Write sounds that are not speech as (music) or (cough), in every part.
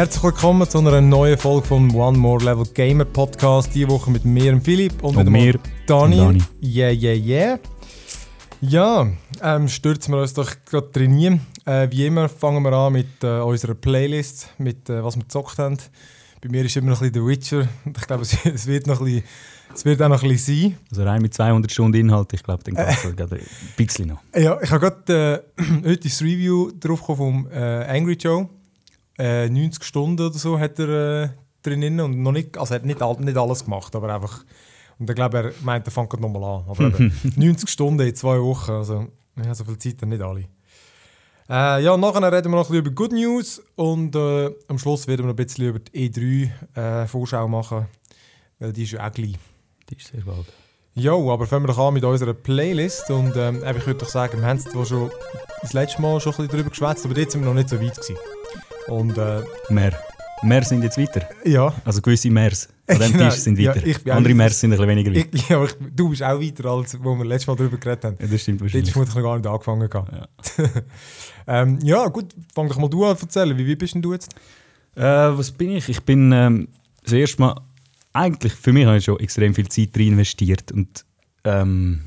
Herzlich willkommen zu einer neuen Folge vom One More Level Gamer Podcast. Diese Woche mit mir, und Philipp und, Und mir, Dani. Dani. Yeah, yeah, yeah. Ja, ähm, stürzen wir uns doch gerade trainieren. Äh, wie immer fangen wir an mit äh, unserer Playlist, mit äh, was wir gezockt haben. Bei mir ist immer noch ein bisschen The Witcher. (laughs) Ich glaube, es, es wird noch ein bisschen, es wird auch noch ein bisschen sein. Also rein mit 200 Stunden Inhalt, ich glaube, dann geht es gerade ein bisschen noch. Ja, ich habe gerade äh, (clears throat) heute das Review drauf vom äh, Angry Joe. Äh, 90 Stunden oder so hat er äh, drin und noch nicht, also hat nicht, nicht alles gemacht, aber einfach. Und ich glaube, er meint, er fängt nochmal an. Aber eben, (laughs) 90 Stunden in zwei Wochen, also ja, so viel Zeit haben nicht alle. Äh, ja, nachher reden wir noch ein bisschen über Good News und äh, am Schluss werden wir noch ein bisschen über die E3-Vorschau machen, weil die ist ja auch gleich. Die ist sehr bald. Jo, aber fangen wir doch an mit unserer Playlist. Und ähm, ich würde doch sagen, wir haben es schon das letzte Mal schon ein bisschen darüber geschwätzt, aber jetzt sind wir noch nicht so weit gewesen. Und äh, Mehr. Mehr sind jetzt weiter. ja, Also gewisse Mehrs an (laughs) diesem Genau, Tisch sind ja, weiter. bin Andere Mehrs sind ein bisschen weniger weiter. ich, (laughs) ja ich, du bist auch weiter, als wo wir letztes Mal darüber geredet haben. Ja, das stimmt wahrscheinlich. ich noch gar nicht angefangen. Ja. (laughs) ähm, ja, gut, fang doch mal du an zu erzählen. Wie weit bist denn du jetzt? Äh, was bin ich? Ich bin ähm, das erste Mal, eigentlich für mich habe ich schon extrem viel Zeit rein investiert und ähm,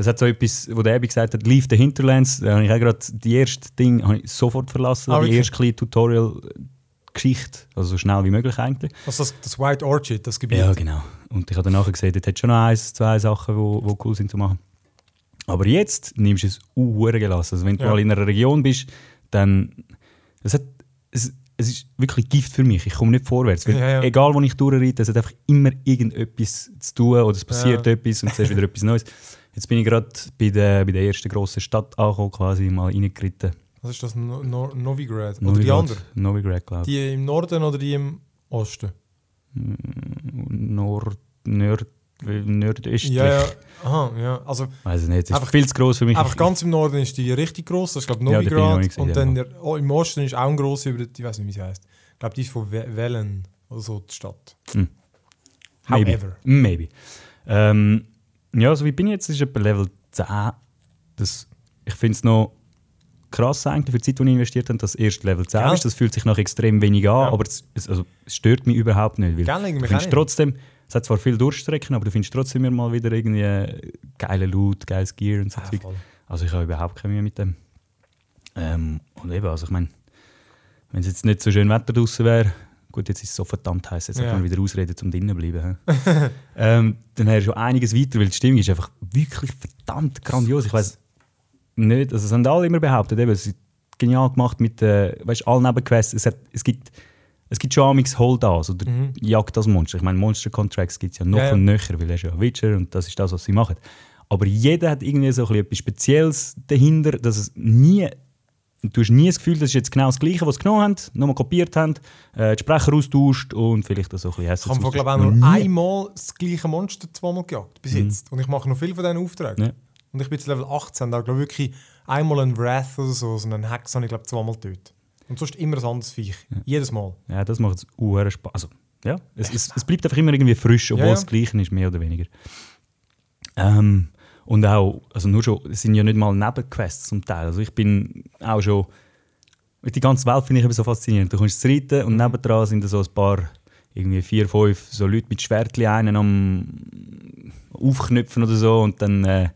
es hat so etwas, wo der Abby gesagt hat, Leave the Hinterlands, da habe ich auch gerade die erste Ding habe ich sofort verlassen, Ah, die erste kleine Tutorial-Geschichte, also so schnell wie möglich eigentlich. Also das, das White Orchid, das Gebiet. Ja, genau. Und ich habe dann nachher gesehen, dort hat schon noch eins, zwei Sachen, die wo, wo cool sind zu machen. Aber jetzt nimmst du es uh, gelassen. Also wenn du Ja. mal in einer Region bist, dann... Es, hat, es, es ist wirklich Gift für mich. Ich komme nicht vorwärts. Ja, ja. Egal, wo ich durchreite, es hat einfach immer irgendetwas zu tun oder es passiert Ja. etwas und es ist wieder (laughs) etwas Neues. Jetzt bin ich gerade bei der, bei der ersten grossen Stadt angekommen, quasi mal reingeritten. Was ist das? No, no, Novigrad? Oder die Novigrad- andere? Novigrad, glaube ich. Die im Norden oder die im Osten? Nord, Nord, nordöstlich. Ja, ja. Aha, ja. Also Weiß ich nicht, es ist Einfach- viel zu gross für mich. Einfach ganz im Norden ist die richtig gross, das ist glaube ich Ja, ich Novigrad. gewesen, und ja. dann der, oh, im Osten ist auch ein grosser, über die- ich weiß nicht, wie sie heißt. Ich glaube, die ist von We- Wellen oder so, die Stadt. Hm. Maybe. However. Maybe. Ähm, ja, also wie bin ich jetzt? Ist etwa Level 10. Das, ich finde es noch krass eigentlich für die Zeit, die ich investiert habe, dass erst Level 10 Gell? ist. Das fühlt sich noch extrem wenig an, Ja. aber es, also, es stört mich überhaupt nicht. Weil Gell, du findest trotzdem, es hat zwar viele Durchstrecken, aber du findest trotzdem immer mal wieder irgendwie äh, geile Loot, geiles Gear und so Ja. Also ich habe überhaupt keine Mühe mit dem. Ähm, und eben, also ich meine, wenn es jetzt nicht so schön Wetter draußen wäre, gut, jetzt ist es so verdammt heiß, jetzt Ja. man wieder Ausreden zum drinnen bleiben. hä? (laughs) ähm, dann wäre schon einiges weiter, weil die Stimmung ist einfach wirklich verdammt grandios. Ich weiß nicht, also es haben alle immer behauptet, eben, es ist genial gemacht mit äh, weißt, allen Nebenquests. Es, hat, es gibt es gibt schon amix Hold das oder Mhm. Jagd das Monster. Ich meine, Monster Contracts gibt es ja noch Ja, ja. und nöcher, weil er ist ja Witcher und das ist das, was sie machen. Aber jeder hat irgendwie so ein bisschen etwas Spezielles dahinter, dass es nie Du hast nie das Gefühl, das ist jetzt genau das Gleiche, was sie genommen haben, nochmal kopiert haben, äh, die Sprecher austauscht und vielleicht das so ein bisschen Ich hässlich habe glaube ich auch nur einmal das gleiche Monster zweimal gejagt, bis jetzt. Und ich mache noch viel von diesen Aufträgen. Ja. Und ich bin jetzt Level 18, da glaube ich wirklich einmal einen Wrath oder so, so einen Hex habe ich glaube zweimal getötet. Und sonst immer ein anderes Viech. Jedes Mal. Ja, das macht es uhr Spaß. Also, ja, es, es, es bleibt einfach immer irgendwie frisch, obwohl Ja, ja. es das Gleiche ist, mehr oder weniger. Ähm, und auch, also nur schon, es sind ja nicht mal Nebenquests zum Teil. Also ich bin auch schon, die ganze Welt finde ich eben so faszinierend. Du kommst zu reiten und nebendran sind da so ein paar, irgendwie vier, fünf so Leute mit Schwertli einen am Aufknüpfen oder so und dann äh,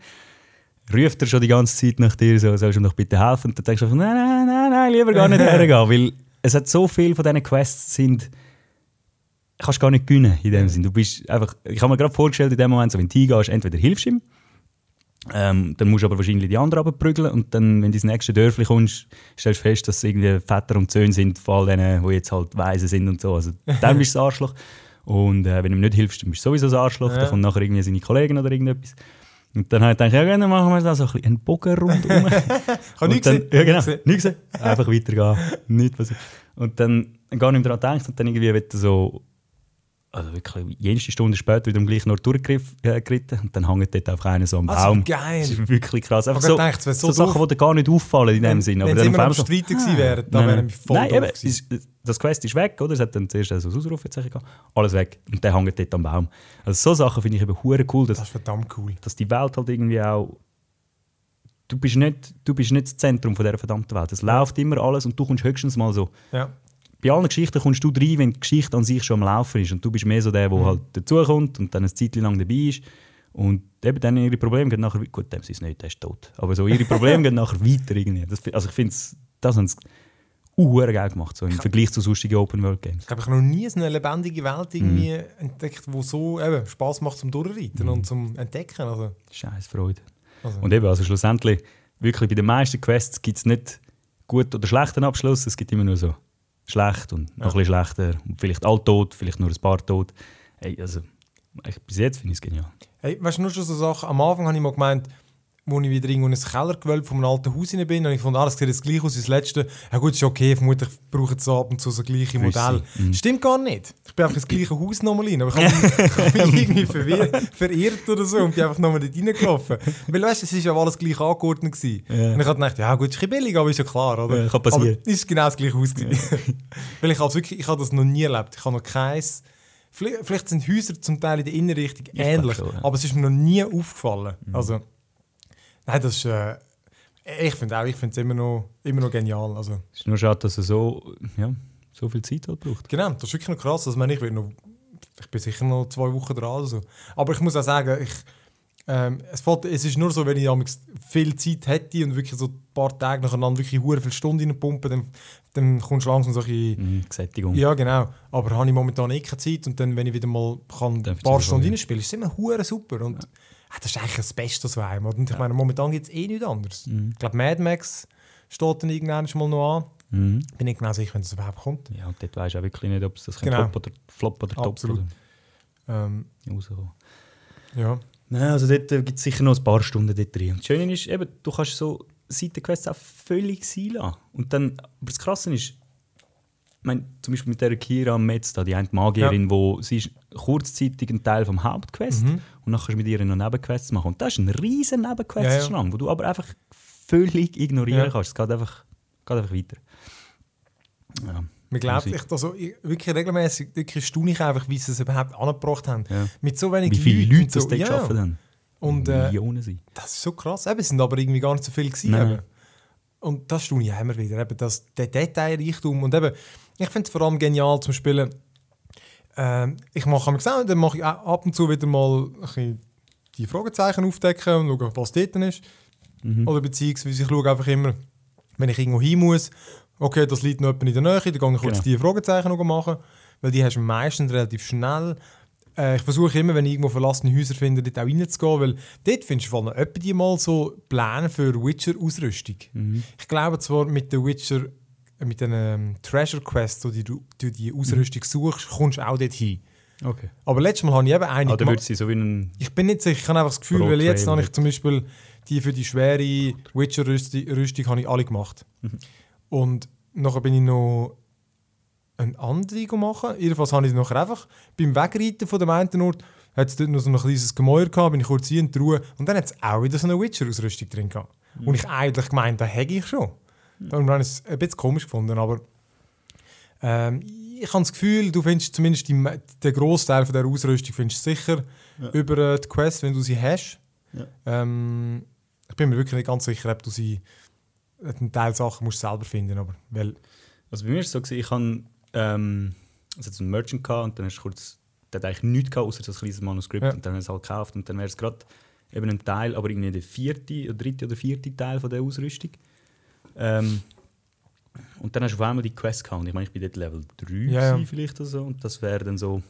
ruft er schon die ganze Zeit nach dir, so, sollst du ihm doch bitte helfen? Und dann denkst du einfach, nein, nein, nein, nein, lieber gar nicht (laughs) hergehen, weil es hat so viel von diesen Quests sind, kannst gar nicht gewinnen in dem Sinn. Du bist einfach, ich habe mir gerade vorgestellt, in dem Moment, so, wenn du hingehst, entweder hilfst du ihm, ähm, dann musst du aber wahrscheinlich die anderen abprügeln und dann, wenn du ins nächste Dörfli kommst, stellst du fest, dass es irgendwie Väter und Söhne sind von all denen, die jetzt halt Weise sind und so. Also dann (laughs) bist du das Arschloch. Und äh, wenn du ihm nicht hilfst, dann bist du sowieso das Arschloch. Ja. Dann kommt nachher irgendwie seine Kollegen oder irgendetwas. Und dann habe ich gedacht, ja, dann machen wir da so ein bisschen einen Bogen habe (laughs) Und nichts gesehen. Ja, genau. Nichts gesehen. Einfach weitergehen. Nicht passiert. Und dann gar nicht mehr daran gedacht und dann irgendwie wieder so, also wirklich, jenste Stunde später wieder am gleichen Ort durchgeritten äh, und dann hängt dort einfach einer so am Also Baum. geil. Das ist wirklich krass. Einfach Ich so, gedacht, so, so Sachen, die dir gar nicht auffallen in dem Sinn. Aber Wenn dann sie immer am Streiten gewesen wären, dann wären wir voll Nein, doof eben, ist- das Quest ist weg, oder? Es hat dann zuerst so ein Ausrufezeichen gehabt. Alles weg. Und der hängt dort am Baum. Also so Sachen finde ich eben hure cool, dass, Das ist verdammt cool. dass die Welt halt irgendwie auch... Du bist, nicht, du bist nicht das Zentrum von dieser verdammten Welt. Es läuft immer alles und du kommst höchstens mal so Ja. Bei allen Geschichten kommst du rein, wenn die Geschichte an sich schon am Laufen ist und du bist mehr so der, der Mhm. halt dazukommt und dann eine Zeit lang dabei ist und eben dann ihre Probleme gehen nachher, gut, dem sind es nicht, der ist tot, aber so ihre Probleme (laughs) gehen nachher weiter irgendwie. Das, also ich finde, das haben sie uhr geil gemacht, so im Vergleich zu sonstigen Open-World-Games. Ich glaube, ich habe noch nie so eine lebendige Welt irgendwie entdeckt, die so eben Spaß macht zum Durchreiten und zum Entdecken. Also, Scheiß Freude. also. Und eben, also schlussendlich, wirklich bei den meisten Quests gibt es nicht gut oder schlechten Abschluss, es gibt immer nur so schlecht und noch ein bisschen schlechter und vielleicht all tot, vielleicht nur ein paar tot. Hey, also, ich, bis jetzt finde ich es genial. Hey, weißt du, nur schon so Sachen, am Anfang habe ich mal gemeint, wo ich wieder irgendwo in ein Kellergewölbe von einem alten Haus rein bin, und ich fand, ah, das sieht jetzt gleich aus wie das letzte. Ja gut, ist okay, vermutlich brauchen sie ab und zu so gleiche Modell. mhm. Stimmt gar nicht. Ich bin einfach ins gleiche Haus nochmal rein, aber ich habe mich, ich (laughs) irgendwie verwirrt, verirrt oder so und bin einfach nochmal dort reingelaufen. Weil weißt du, es war ja alles gleich angeordnet. Gewesen. Ja. Und ich habe gedacht, ja gut, ist ein billig, aber ist ja klar, oder? Ja, kann passieren. Aber es ist genau das gleiche Haus. gewesen. (laughs) Weil ich habe wirklich, ich habe das noch nie erlebt. Ich habe noch keins... Vielleicht, vielleicht sind Häuser zum Teil in der Innenrichtung glaube ähnlich, schon, ja. aber es ist mir noch nie aufgefallen. Mhm. Also, nein, das ist... Äh, ich finde auch, ich finde es immer noch, immer noch genial. Also, Es ist nur schade, dass er so, ja, so viel Zeit halt braucht. genau, das ist wirklich noch krass. Also, ich meine, ich, noch, ich bin sicher noch zwei Wochen dran. Oder so. Aber ich muss auch sagen, ich, ähm, es, fällt, es ist nur so, wenn ich viel Zeit hätte und wirklich so ein paar Tage nacheinander wirklich hure viele Stunden reinpumpen, dann, dann kommst du langsam so ein bisschen Mhm, Gesättigung. Ja, genau. Aber habe ich momentan eh keine Zeit und dann, wenn ich wieder mal kann, ein paar Stunden ja. reinspielen, ist es immer hure super. Und ah, das ist eigentlich das Beste, was wir. Und ich meine, momentan gibt es eh nichts anderes. Mhm. Ich glaube, Mad Max steht dann irgendwann mal noch an. Mhm. Bin nicht genau sicher, wenn es überhaupt kommt. Ja, und dort weisst du auch wirklich nicht, ob es das Genau. Flop oder, Flop oder Top Absolut. oder Ähm, ja. Nein, also dort äh, gibt es sicher noch ein paar Stunden dort drin. Und das Schöne ist, eben, du kannst so Seitenquests auch völlig sein lassen. Und dann, aber das Krasse ist, ich meine, zum Beispiel mit der Kira Metz, da, die eine Magierin, wo sie ist kurzzeitig ein Teil vom Hauptquest Mhm. und dann kannst du mit ihr noch Nebenquests machen. Und das ist ein riesen Nebenquest, Ja, ja. wo du aber einfach völlig ignorieren Ja. kannst. Es geht einfach, geht einfach weiter. Ja. Man glaubt echt, also ich, wirklich regelmäßig wirklich staune ich einfach, wie sie es überhaupt angebracht haben. Ja. Mit so wenig Wie viele Leute das ja. gearbeitet haben. Und äh, Millionen sind. Das ist so krass. Eben, es sind aber irgendwie gar nicht so viele gewesen. Und das staune ich immer wieder. Eben das, der Detailreichtum. Und eben, ich finde es vor allem genial zum Spielen. Ähm, ich mache mir gesagt, dann mache ich ab und zu wieder mal die Fragezeichen aufdecken und schauen, was dort ist. Mhm. Oder beziehungsweise ich schaue einfach immer, wenn ich irgendwo hin muss, okay, das liegt noch in der Nähe, dann gehe ich kurz Genau. die Fragezeichen noch machen, weil die hast du meistens relativ schnell. Äh, ich versuche immer, wenn ich irgendwo verlassene Häuser finde, dort auch reinzugehen, weil dort findest du vor allem mal so Pläne für Witcher-Ausrüstung. Mhm. Ich glaube zwar mit der Witcher, mit den ähm, Treasure Quests, wo die, du du die Ausrüstung suchst, kommst du auch dort hin. Okay. Aber letztes Mal habe ich eben eine gemacht- würde sie so wie ein... ich bin nicht sicher, ich habe einfach das Gefühl, Pro weil jetzt habe ich zum Beispiel die für die schwere Witcher-Rüstung Rüstung habe ich alle gemacht. Mhm. Und nachher bin ich noch eine andere gemacht. Jedenfalls habe ich nachher einfach beim Wegreiten von dem einen Ort hat es dort noch so ein kleines Gemäuer gehabt, bin ich kurz hier in die Ruhe und dann hat es auch wieder so eine Witcher-Ausrüstung drin gehabt. Mhm. Und ich eigentlich gemeint, da hätte ich schon. Darum habe ich es ein bisschen komisch gefunden, aber ähm, ich habe das Gefühl, du findest zumindest die, den Großteil von der Ausrüstung findest sicher über äh, die Quest, wenn du sie hast. Ja. Ähm, ich bin mir wirklich nicht ganz sicher, ob du sie einen Teil Sachen musst selber finden, aber weil Also bei mir war es so, gewesen, ich hatte ähm, also einen Merchant gehabt, und dann hast du kurz, der hat eigentlich nichts gehabt, außer das kleines Manuskript Ja. und dann hast du es halt gekauft und dann wäre es gerade eben ein Teil, aber irgendwie der vierte, oder dritte oder vierte Teil von der Ausrüstung. Ähm, und dann hast du auf einmal die Quest gehabt ich meine, ich bin dort Level 3 Ja, ja. vielleicht oder so und das wäre dann so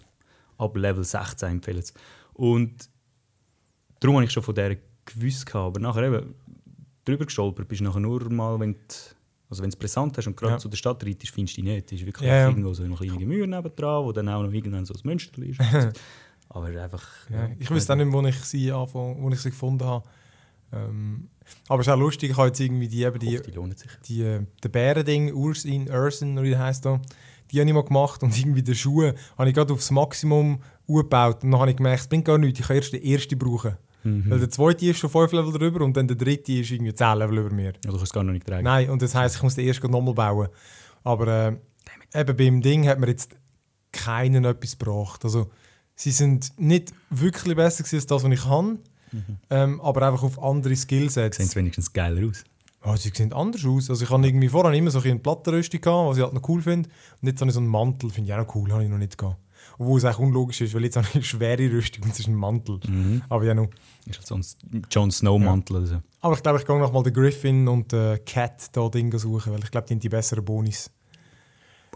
ab Level 16 empfehlen. Und darum habe ich schon von der gewusst gehabt, aber nachher eben drüber gestolpert bist du nachher nur mal, wenn du also wenn es präsent hast und gerade Ja. zu der Stadt reitest, findest du die nicht. Es ist wirklich Ja, irgendwo so eine kleine Gemüse nebendran, wo dann auch noch irgendwann so ein Münster ist. (laughs) Aber einfach... ja, ich wüsste auch nicht, wo ich sie anfange, wo ich sie gefunden habe. Ähm, aber es ist auch lustig, ich habe jetzt irgendwie die, eben die, Die, die die, äh, der Bärending, Ursin, Ursin, oder wie heisst da, die habe ich mal gemacht und (laughs) irgendwie die Schuhe habe ich gerade aufs Maximum umgebaut und dann habe ich gemerkt, es bringt gar nichts, ich kann erst den ersten brauchen. Mhm. Weil der zweite ist schon 5 Level drüber und dann der dritte ist irgendwie 10 Level über mir. Ja, du kannst es gar noch nicht tragen. Nein, und das heisst, ich muss den ersten nochmal bauen. Aber äh, eben beim Ding hat mir jetzt keinen etwas gebracht. Also, sie sind nicht wirklich besser als das, was ich kann, Mhm. ähm, aber einfach auf andere Skillsets. Sehen sie wenigstens geiler aus. Oh, sie sehen anders aus. Also ich habe irgendwie vorher immer so ein eine Plattenrüstung gehabt, was ich halt noch cool finde. Und jetzt habe ich so einen Mantel, finde ich auch noch cool, habe ich noch nicht gehabt. Obwohl es eigentlich unlogisch ist, weil jetzt habe ich eine schwere Rüstung und es ist ein Mantel. Mhm. Aber ja, noch. Ist halt so ein Jon Snow-Mantel oder so. Aber ich glaube, ich gehe noch mal den Griffin und den Cat da Dinge suchen, weil ich glaube, die haben die besseren Bonis.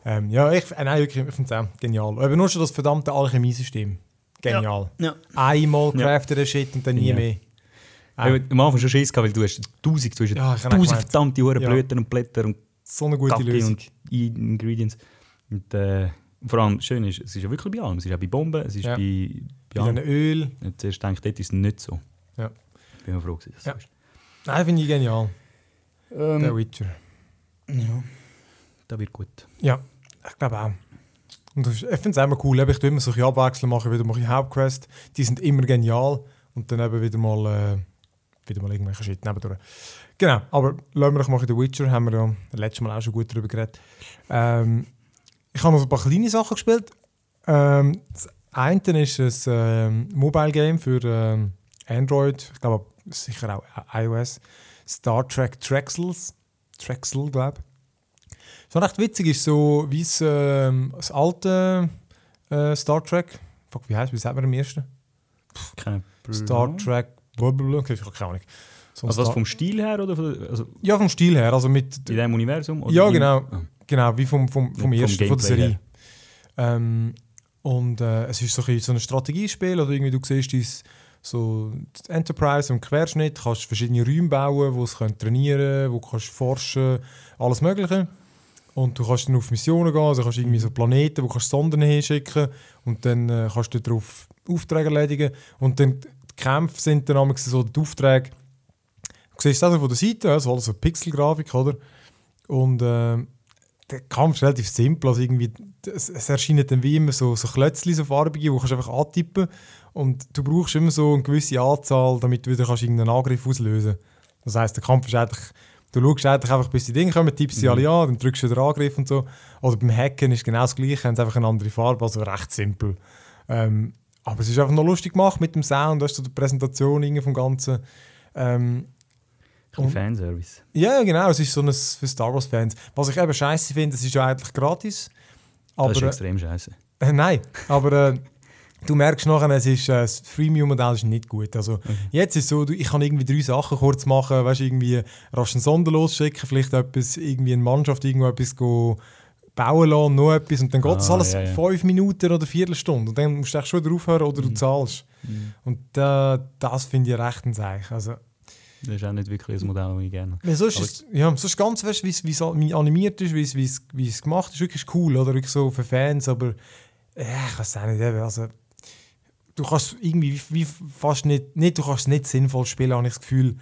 Ähm, ja, ich, äh, nein, wirklich, ich finde es auch genial. Aber nur schon das verdammte Alchemiesystem. Genial. Ja. Einmal Ja. craften den Shit und dann nie Ja. mehr. Ich habe am Anfang schon Schiss gehabt, weil du hast tausend, du hast Ja, ich tausend verdammte Huren Ja. Blüten und Blätter und So eine gute Kacke Lösung. und Ingredients. Und äh, vor allem schön ist, es ist ja wirklich bei allem. Es ist auch bei Bomben, es ist Ja. bei, bei Bei Öl. Und zuerst denke ich, dort ist es nicht so. Ja. Bin mir froh, dass es Ja. so ist. Nein, finde ich genial. Ähm, Der Witcher. ja, das wird gut. Ja, ich glaube auch. Und ich finde es immer cool. Ich tue immer solche Abwechslungen, mache wieder mache ich Hauptquest. Die sind immer genial. Und dann eben wieder mal, äh, wieder mal irgendwelche Shit nebendurch. Genau, aber lassen wir doch mal The Witcher. Haben wir ja letztes Mal auch schon gut darüber geredet. Ähm, ich habe noch ein paar kleine Sachen gespielt. Ähm, das eine ist ein ähm, Mobile Game für ähm, Android. Ich glaube sicher auch iOS. Star Trek Trexels. Trexel, glaube ich. So recht witzig ist so wie es, ähm, das alte äh, Star Trek. Fuck, wie heißt wie sagt man im ersten? Keine Star Trek. Blablabla. Okay, ich habe keine Ahnung. So Also was vom Stil her oder von der, also ja, vom Stil her. Also mit, in diesem Universum? Oder Ja, genau. Ah. Genau, wie vom, vom, vom Vom ersten, von der Serie. Ähm, und äh, es ist so ein, so ein Strategiespiel, oder irgendwie du siehst dein, so die Enterprise im Querschnitt, kannst verschiedene Räume bauen, wo es können trainieren, wo du kannst forschen, alles mögliche. Und du kannst dann auf Missionen gehen, also kannst irgendwie so Planeten, wo du kannst Sonden hinschicken und dann äh, kannst du darauf Aufträge erledigen. Und dann die Kämpfe sind dann so die Aufträge, du siehst das von der Seite, also alles so Pixelgrafik, oder? Und äh, der Kampf ist relativ simpel. Also irgendwie, es, es erscheinen dann wie immer so, so Klötzchen, so farbige, die kannst du einfach antippen und du brauchst immer so eine gewisse Anzahl, damit du wieder kannst irgendeinen Angriff auslösen Das heisst, der Kampf ist eigentlich, du schaust eigentlich einfach, bis die Dinge kommen, tippst sie Mhm. alle an, dann drückst du den Angriff und so. Oder beim Hacken ist genau das Gleiche, haben sie einfach eine andere Farbe, also recht simpel. Ähm, aber es ist einfach noch lustig gemacht mit dem Sound, weißt du, die Präsentation vom Ganzen. Ähm, Ein Und- Fanservice. ja, genau, es ist so ein für Star Wars-Fans. Was ich eben scheiße finde, es ist ja eigentlich gratis. Aber, das ist extrem scheiße. äh, (laughs) nein, aber äh, du merkst nachher, es ist, äh, das Freemium-Modell ist nicht gut. Also, Jetzt ist es so, ich kann irgendwie drei Sachen kurz machen, weißt, irgendwie rasch einen Sonder losschicken, vielleicht etwas, irgendwie eine Mannschaft irgendwo etwas go bauen lassen, noch etwas und dann geht das Ah, alles ja, ja. fünf Minuten oder Viertelstunde und dann musst du schon drauf hören oder du zahlst. Und äh, das finde ich recht ein Zeichen. Also, Das ist auch nicht wirklich ein Modell, das ich gerne habe. ja, sonst ist, ja, sonst ganz weißt, wie es- wie es animiert ist, wie es- es es gemacht ist, wirklich cool, oder? Wirklich so für Fans, aber ja, ich weiß auch nicht, also du kannst irgendwie wie, fast nicht, nicht, du kannst nicht sinnvoll spielen, habe ich das Gefühl,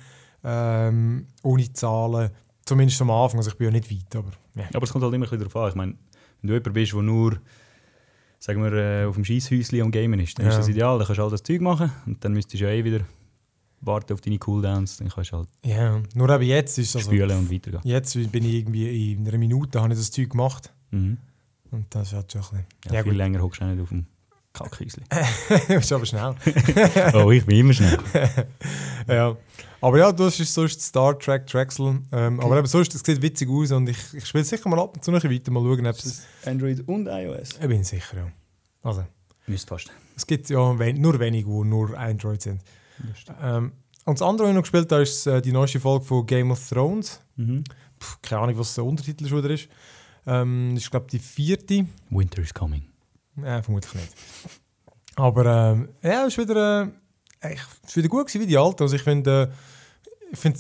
ähm, ohne Zahlen, zumindest am Anfang, also ich bin ja nicht weit, aber ja. Aber es kommt halt immer ein bisschen darauf an. Ich meine, wenn du jemand bist, der nur sagen wir, äh, auf dem Scheisshäuschen am Gamen ist, dann Ja. ist das ideal. Dann kannst du all das Zeug machen und dann müsstest du ja eh wieder warten auf deine Cooldowns. Dann kannst du halt ja, nur eben jetzt ist also, spülen und weitergehen. jetzt bin ich irgendwie in einer Minute habe ich das Zeug gemacht Mhm. und das ist halt schon ein bisschen, Ja, ja, viel gut, länger hockst du nicht auf dem Kackhäuschen. (laughs) ist aber schnell. (laughs) oh, ich bin immer schnell. (laughs) ja. Aber ja, das ist sonst Star Trek Drexel. Ähm, Aber eben sonst, es sieht witzig aus und ich, ich spiele sicher mal ab und zu noch ein bisschen weiter, mal schauen, ob es... Android und iOS? Ich bin sicher, ja. Also, Müsste fast. es gibt ja wen, nur wenige, die nur Android sind. Ähm, und das andere, was ich noch gespielt habe, ist äh, die neueste Folge von Game of Thrones. Mhm. Puh, keine Ahnung, was der Untertitel schon wieder ist. Ähm, das ist, glaube ich, die vierte. Winter is coming. Ja, vermutlich nicht. Aber ähm, ja, es ist wieder, äh, ich, es ist wieder gut gewesen wie die alte. Also ich finde, äh, ich finde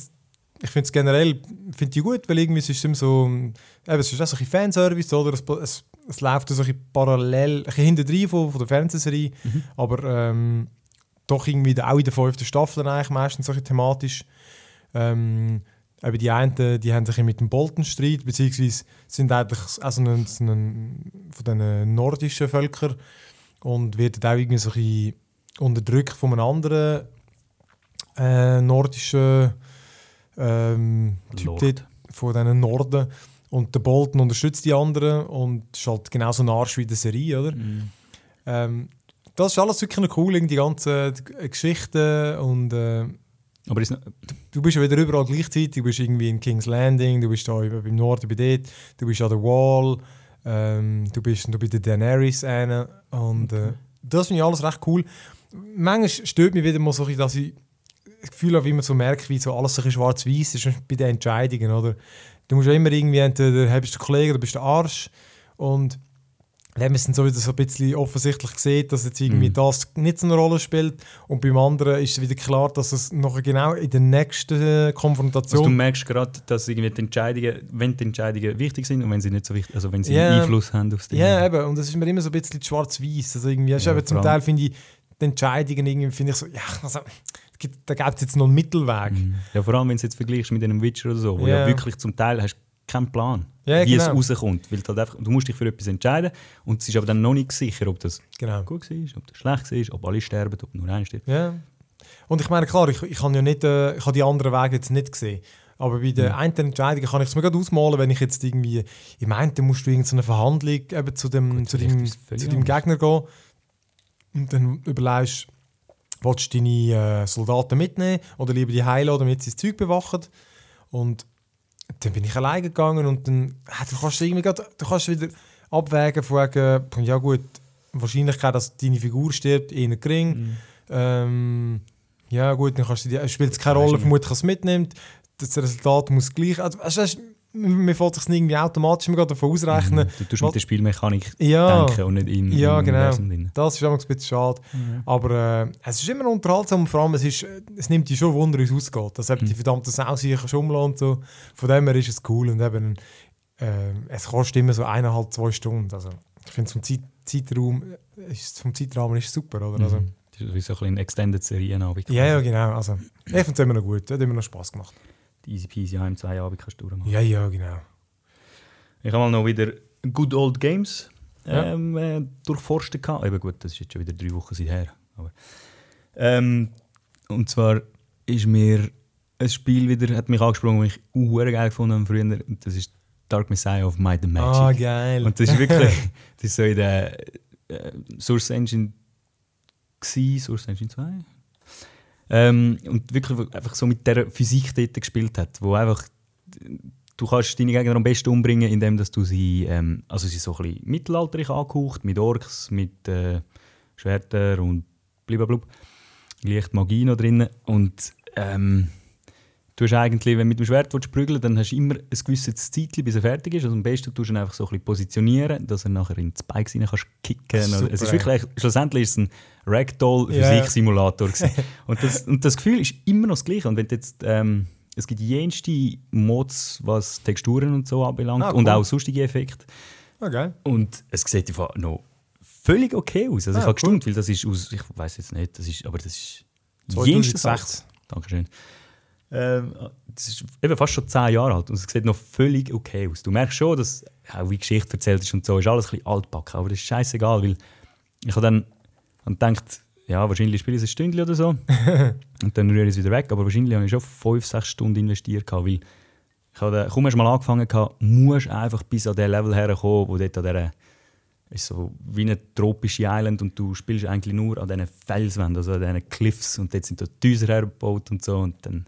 ich finde es generell finde die gut, weil irgendwie es ist immer so, eben, es ist auch so ein bisschen Fanservice, oder? Es, es, es läuft so ein bisschen parallel, ein bisschen hinter von, von der Fernsehserie, aber ähm, doch irgendwie auch in der fünften Staffel eigentlich meistens so thematisch. Ähm, eben die einen, die haben sich mit dem Bolton-Streit, beziehungsweise sind eigentlich auch so ein, ein, von den nordischen Völkern und werden auch irgendwie so ein bisschen unterdrückt von einem anderen äh, nordischen ähm, Typ dort, von diesen Norden. Und der Bolton unterstützt die anderen und ist halt genauso ein Arsch wie der Serie, oder? Mhm. Ähm, das ist alles wirklich cool, die ganzen äh, Geschichten und äh, Aber ist, Du bist ja wieder überall gleichzeitig. Du bist irgendwie in King's Landing, du bist da im Norden bei dort, du bist an der Wall, ähm, du bist noch bei der Daenerys eine und äh, das finde ich alles recht cool. Manchmal stört mich wieder mal so, ein dass ich das Gefühl habe, wie man so merkt, wie so alles so schwarz-weiß ist (laughs) bei den Entscheidungen, oder? Du musst ja immer irgendwie, entweder bist du Kollege oder bist du Arsch und wenn man es dann so ein bisschen offensichtlich sieht, dass jetzt irgendwie Mhm. das nicht so eine Rolle spielt und beim anderen ist wieder klar, dass es noch genau in der nächsten äh, also du Konfrontation merkst gerade, dass irgendwie die Entscheidungen, wenn die Entscheidungen wichtig sind und wenn sie nicht so wichtig, also wenn sie Ja. Einfluss haben auf die. Ja, eben. Und es ist mir immer so ein bisschen schwarz-weiß. Also irgendwie, also Ja, eben zum Teil finde ich die Entscheidungen irgendwie, finde ich so, ja, also, da gibt es jetzt noch einen Mittelweg. Mhm. ja, vor allem wenn du es jetzt vergleichst mit einem Witcher oder so, wo Ja. ja wirklich zum Teil hast keinen Plan, Ja, wie genau. es rauskommt. Weil du, halt einfach, du musst dich für etwas entscheiden und es ist aber dann noch nicht sicher, ob das Genau. gut war, ob das schlecht war, ob alle sterben, ob nur einer stirbt. Ja. Und ich meine, klar, ich, ich habe ja nicht, äh, ich habe die anderen Wege jetzt nicht gesehen. Aber bei der einen Entscheidung kann ich es mir gerade ausmalen, wenn ich jetzt irgendwie, ich meinte, dann musst du irgendeine Verhandlung eben zu dem, Gut, zu dem, ist zu dem. Gegner gehen und dann überlegst, willst du deine äh, Soldaten mitnehmen oder lieber die heilen, damit sie das Zeug bewachen. Und dann bin ich alleine gegangen und dann, ah, du kannst irgendwie grad, du kannst wieder abwägen von wegen, ja gut, Wahrscheinlichkeit, dass deine Figur stirbt, eher gering. Mhm. Ähm, ja gut, dann kannst du die, es spielt keine Weißt Rolle, vermutlich, dass es mitnimmt. Das Resultat muss gleich. Also, weißt, mir fällt sich irgendwie automatisch immer davon ausrechnen. Mhm. Du tust Was- mit der Spielmechanik Ja, denken und nicht im, Ja, im genau. Drin. das ist immer ein bisschen schade. Aber äh, es ist immer unterhaltsam und vor allem, es, ist, es nimmt dich schon Wunder, wie es ausgeht. Dass Mhm. die verdammten Sau sich schummeln und so. Von dem her ist es cool. Und eben, äh, es kostet immer so eineinhalb, zwei Stunden. Also, ich finde, vom Zeit, Zeitraum, äh, ist, vom Zeitrahmen ist es super, oder? Also, Mhm. Das ist wie so ein bisschen eine Extended Serienabend. ja, ja, genau. Also, ich finde es immer noch gut. Hat immer noch Spaß gemacht. Easy peasy heim zwei Abend kannst du durchmachen. Ja, ja, genau. Ich habe mal noch wieder Good Old Games Ja. ähm, äh, durchforstet. gehabt. Eben gut, das ist jetzt schon wieder drei Wochen seither. Aber, ähm, und zwar ist mir ein Spiel wieder, hat mich angesprochen, das ich auch geil gefunden habe früher. Und das ist Dark Messiah of Might and Magic. Ah, geil. Und das ist wirklich, (laughs) das ist so in der äh, Source Engine gsi, Source Engine 2. Ähm, und wirklich einfach so mit der Physik dort gespielt hat, wo einfach du kannst deine Gegner am besten umbringen, indem dass du sie, ähm, also sie so ein bisschen mittelalterlich angehaucht, mit Orks, mit äh, Schwertern und blablabla. Leicht Magie noch drin und ähm, du hast eigentlich, wenn du mit dem Schwert prügeln dann hast du immer ein gewisses Zeit, bis er fertig ist. Also am besten tust du ihn einfach so ein bisschen positionieren, dass er nachher in die Spikes rein kannst kicken. Ist Also, es ist super, wirklich, schlussendlich ist es ein. Ragdoll-Physik-Simulator. gewesen. und, das, und das Gefühl ist immer noch das Gleiche. Und wenn jetzt, ähm, es gibt jenste Mods, was Texturen und so anbelangt Ah, und cool. auch sonstige Effekte. Ah, geil. Und es sieht einfach noch völlig okay aus. Also Ah, ich habe cool. gestaunt, weil das ist aus, ich weiß jetzt nicht, das ist, aber das ist jenste 2006. Sache. Dankeschön. Ähm, das ist eben fast schon zehn Jahre alt und es sieht noch völlig okay aus. Du merkst schon, dass auch wie Geschichte erzählt ist und so, ist alles ein bisschen altbacken, aber das ist scheißegal, weil ich habe dann und gedacht, ja, wahrscheinlich spiele ich es ein Stündchen oder so (laughs) und dann rühre ich es wieder weg, aber wahrscheinlich habe ich schon fünf, sechs Stunden investiert, weil ich habe kaum erst mal angefangen, musst einfach bis an den Level herkommen, wo dort an dieser ist so wie eine tropische Island und du spielst eigentlich nur an diesen Felswänden, also an diesen Cliffs und dort sind da Häuser hergebaut und so und dann,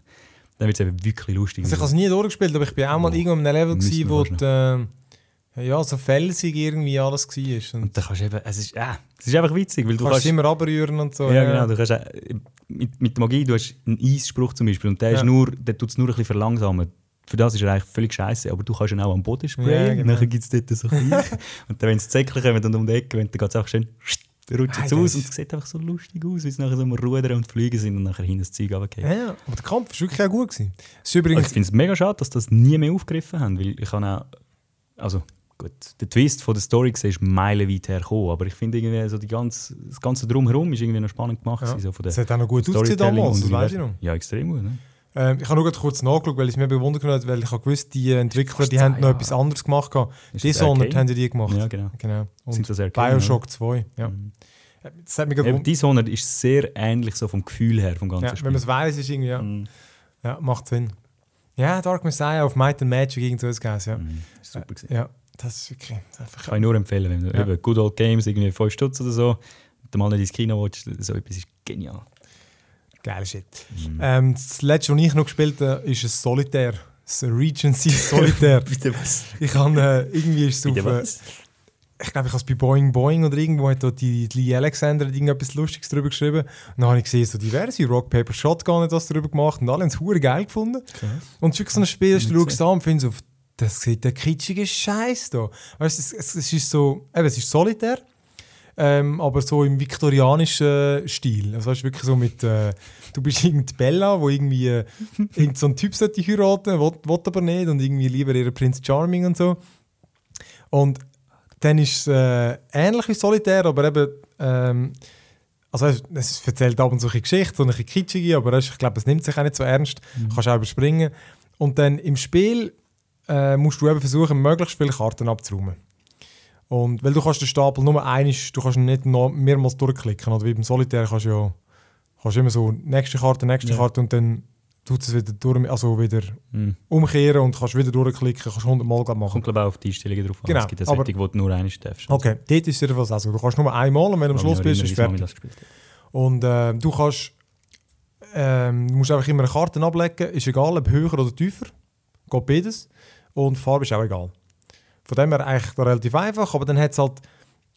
dann wird es eben wirklich lustig. Also ich habe es nie durchgespielt, aber ich bin auch mal Oh, irgendwo in einem Level, gewesen, wo die, äh, ja, so felsig irgendwie alles war. Und und dann kannst du eben, es ist, äh, es ist einfach witzig, weil du kannst kannst... immer abrühren und so. ja, genau, du kannst, äh, mit, mit der Magie, du hast einen Eisspruch zum Beispiel und der, Ja. ist nur, der tut es nur ein bisschen verlangsamen. Für das ist er eigentlich völlig scheiße, aber du kannst ihn auch am Boden sprayen Ja, und genau. dann gibt es dort so ein bisschen- (laughs) Und dann, wenn es Zäckchen kommen und um die Ecke, dann geht es einfach schön, dann rutscht es aus und es sieht einfach so lustig aus, wie es nachher so am Rudern und Fliegen sind und nachher hinten das Zeug runterfällt. Ja, ja, aber der Kampf war wirklich auch gut. Gewesen. Es ist Also übrigens, ich finde es mega schade, dass das nie mehr aufgegriffen haben, weil ich habe auch, also gut, der Twist von der Story gesehen ist meilenweit hergekommen, aber ich finde irgendwie so die ganze, das ganze Drumherum ist irgendwie noch spannend gemacht. Ja. So von der es hat auch noch gut ausgesehen damals, das weiß ich noch. Ja, extrem gut. Ne? Ähm, ich habe nur gerade kurz nachgeschaut, weil es mir bewundert hat, weil ich habe gewusst, die Entwickler die haben noch etwas anderes gemacht. das Dishonored haben die gemacht. Ja, genau. genau. Und Sind das Arcane, Bioshock 2. Ja. Mhm. Das hat mich Eben, Dishonored ist sehr ähnlich so vom Gefühl her vom ganzen ja, Spiel. Wenn man es weiß, ist irgendwie, ja, Mhm. ja, macht Sinn. Ja, Dark Messiah auf Might and Magic, irgend so etwas, ja. Mhm. Ist super gewesen. Ja, das ist wirklich einfach... Kann ich nur empfehlen, wenn du Ja. eben Good Old Games, irgendwie 5 Stutz oder so, und mal nicht ins Kino willst, so etwas ist genial. Geil Shit. Mhm. Ähm, das letzte, was ich noch gespielt habe, ist ein Solitär. Das Regency Solitär. (laughs) Bitte was? ich habe äh, irgendwie ist es auf, äh, ich glaube, ich habe es bei Boing Boing oder irgendwo hat dort die, die Lee Alexander irgendetwas Lustiges darüber geschrieben. Und dann habe ich gesehen, so diverse Rock Paper Shotgun hat das darüber gemacht und alle haben es hure geil gefunden. Und es ist wirklich so ein Spiel, das du schaust an und findest, so, das sieht der kitschige Scheiß da. Weißt, du, es, es, es ist so, eben, es ist solitär, ähm, aber so im viktorianischen Stil. Also du, wirklich so mit, äh, du bist irgendwie Bella, wo irgendwie äh, (laughs) irgend so ein Typ sollte heiraten, will, will aber nicht und irgendwie lieber ihren Prinz Charming und so. Und dann ist es äh, ähnlich wie Solitär, aber eben, ähm, also es- erzählt ab und zu eine Geschichte, so eine bisschen kitschige, aber ich glaube, es nimmt sich auch nicht so ernst, kannst auch überspringen. Und dann im Spiel äh, musst du eben versuchen, möglichst viele Karten abzuräumen. Und weil du kannst den Stapel nur einisch, du kannst ihn nicht noch mehrmals durchklicken, oder wie beim Solitär kannst du ja kannst immer so nächste Karte, nächste Ja. Karte und dann tut es wieder durch, also wieder Mhm. umkehren und kannst wieder durchklicken, kannst 100 Mal machen. Kommt glaube auch auf die Einstellungen drauf an. Genau, Es gibt eine Setting, wo du nur eine darfst. Okay, dort ist jedenfalls auch so. Du kannst nur einmal und wenn du am Schluss bist, ist es fertig. Und äh, du kannst, du musst einfach immer eine Karte ablegen, ist egal, ob höher oder tiefer, geht beides. Und die Farbe ist auch egal. Von dem her eigentlich relativ einfach, aber dann hat es halt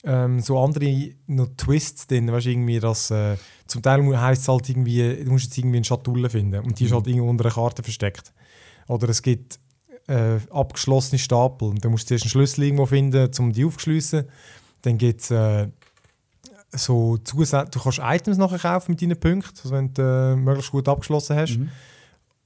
ähm, so andere noch Twists drin, weißt irgendwie, dass äh, zum Teil heisst es halt irgendwie, du musst jetzt irgendwie eine Schatulle finden und die ist Mhm. halt irgendwo unter einer Karte versteckt. Oder es gibt äh, abgeschlossene Stapel und dann musst du zuerst einen Schlüssel irgendwo finden, um die aufzuschliessen. Dann gibt es äh, so Zusatz, du kannst Items nachher kaufen mit deinen Punkten, also wenn du äh, möglichst gut abgeschlossen hast. Mhm.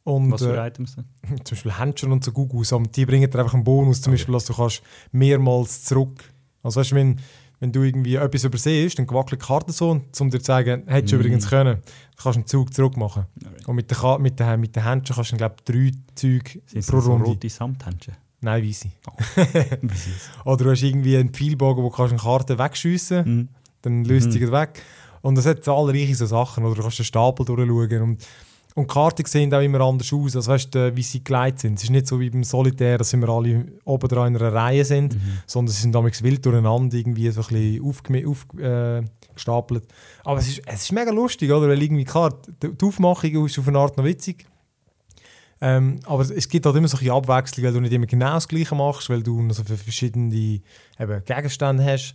Und, Was für äh, Items denn? (laughs) zum Beispiel Händchen und so Gugus, aber die bringen dir einfach einen Bonus, zum Okay. Beispiel, dass du kannst mehrmals zurück. Also weißt du, wenn, wenn du irgendwie etwas übersehst, dann wackelt die Karte so, und um dir zu sagen, hättest du Mhm. übrigens können, kannst du einen Zug zurück machen. Alright. Und mit den, mit den, mit den Händchen kannst du, glaube ich, drei Züge Sind pro so Runde. rote Samthändchen? Nein. Wie süß. (laughs) Oder du hast irgendwie einen Pfeilbogen, wo du kannst eine Karte wegschiessen Mhm. dann löst Mhm. die weg. Und das hat zahlreiche so Sachen. Oder du kannst den Stapel durchschauen. Und, und die Karten sehen auch immer anders aus. Also weißt wie sie geleitet sind. Es ist nicht so wie beim Solitär, dass wir alle oben dran in einer Reihe sind, Mhm. sondern sie sind damals wild durcheinander irgendwie so ein bisschen aufgestapelt. Auf, äh, gestapelt. Aber es ist, es ist mega lustig, oder? Weil irgendwie, klar, die, die Aufmachung ist auf eine Art noch witzig. Ähm, aber es gibt halt immer so ein Abwechslung, weil du nicht immer genau das Gleiche machst, weil du noch so verschiedene eben, Gegenstände hast.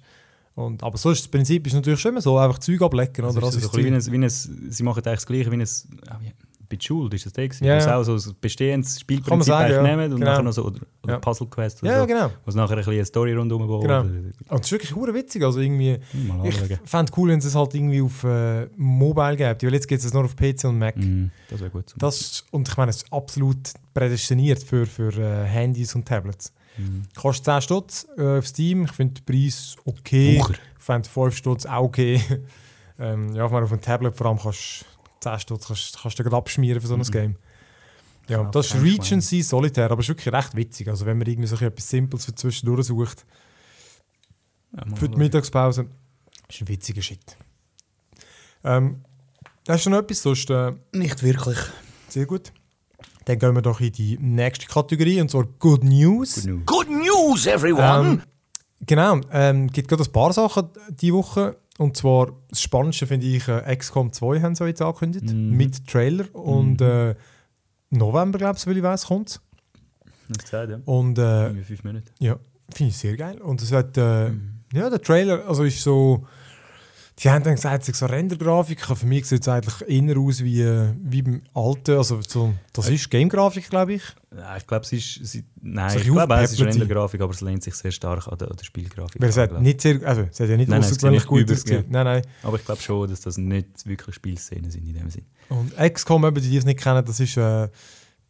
Und, aber so ist das Prinzip ist natürlich schon immer so, einfach Zeug ablecken. Also Oder? ist Das das ist bisschen wie ein, wie ein, sie machen eigentlich das Gleiche wie ein, ah, wie- bei Schule, ist das der gewesen? Ja, ja. auch so ein bestehendes Spielprinzip sagen, ja. nehmen und Genau. nachher noch so, oder, oder Ja. Puzzle Quest oder ja, so, genau. wo es nachher ein bisschen eine Story rundherum baut. Genau. Und es ist wirklich hure witzig. Also irgendwie, Hm, Mal ich fände es cool, wenn es halt irgendwie auf äh, Mobile gibt. Weil jetzt gibt es es nur auf PC und Mac. Mhm, das wäre gut. Das, und ich meine, es ist absolut prädestiniert für, für äh, Handys und Tablets. Mhm. Kostet 10 Stutz äh, auf Steam. Ich finde den Preis okay. Ich fände 5 Stutz auch okay. (laughs) ähm, ja, wenn auf einem Tablet vor allem kannst 10 Stutz kannst, kannst du gerade abschmieren für so ein Mhm. Game. Ja, Ja, das ist. Regency Solitaire, aber es ist wirklich recht witzig. Also wenn man irgendwie so etwas Simples für zwischendurch sucht, Ja, für die. Mittagspause, ist ein witziger Shit. Ähm, hast du noch etwas? Sonst, äh, Nicht wirklich. sehr gut. Dann gehen wir doch in die nächste Kategorie, und zwar Good News. Good news. Good news, everyone! Ähm, genau, ähm, gibt gerade ein paar Sachen diese Woche. Und zwar, das Spannendste finde ich, äh, XCOM 2 haben sie jetzt angekündigt, Mhm. mit Trailer. Und äh, November, glaube ich, so wie ich weiß, kommt Nicht gesagt, ja. Und äh, fünf Minuten. ja, finde ich sehr geil. Und es hat, äh, ja, der Trailer, also ist so, die haben dann gesagt, es ist so Rendergrafik. Für mich sieht es eigentlich eher aus wie, äh, wie beim alten, also so, das ist Game-Grafik, glaube ich. Ja, ich glaube, es ist. Sie, nein, So ich glaube, es ist Rendergrafik, aber es lehnt sich sehr stark an der, an der Spielgrafik. Weil es hat nicht sehr, also es hat ja nicht Nein, nein, außergewöhnlich gut ausgesehen. Nein, nein. aber ich glaube schon, dass das nicht wirklich Spielszenen sind in dem Sinn. Und XCOM, eben, die die es nicht kennen, das ist, äh,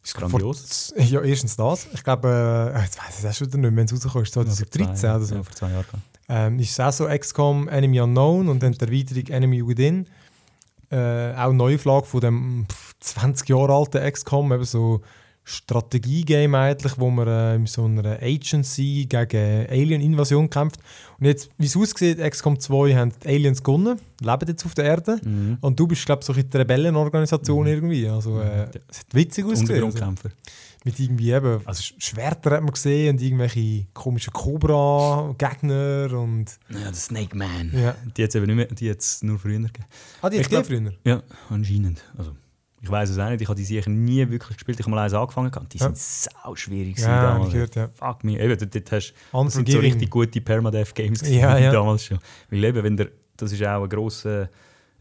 ist Grandios. Vor, ja, erstens das. Ich glaube, äh, jetzt weiß ich es auch schon wieder nicht, wenn es rauskommt, ist 2013 oder so. Ja, vor zwei Jahren. Ähm, ist es auch so XCOM Enemy Unknown und dann die Erweiterung Enemy Within. Äh, auch eine Neuauflage von dem pff, 20 Jahre alten XCOM, eben so Strategie-Game eigentlich, wo man äh, in so einer Agency gegen Alien-Invasion kämpft. Und jetzt, wie es aussieht, XCOM 2 haben die Aliens gewonnen, leben jetzt auf der Erde. Mhm. Und du bist, glaube ich, so in der Rebellenorganisation irgendwie. Also, äh, es hat witzig ausgesehen. Also, mit irgendwie eben, also Sch- Schwerter hat man gesehen und irgendwelche komischen Cobra-Gegner und... Ja, der Snake Man. Ja. Die hat es eben nicht mehr, die hat's nur früher gegeben. Ah, die hat glaub- früher? Ja, anscheinend. Also, ich weiß es auch nicht, ich habe die sicher nie wirklich gespielt. Ich habe mal eins angefangen, die Ja. sind sau schwierig Ja, damals. gehört, ja. Fuck me. Eben, dort, dort hast, das sind so richtig gute Permadeath-Games Ja, ja. damals schon. Weil eben, wenn der, das ist auch ein grosser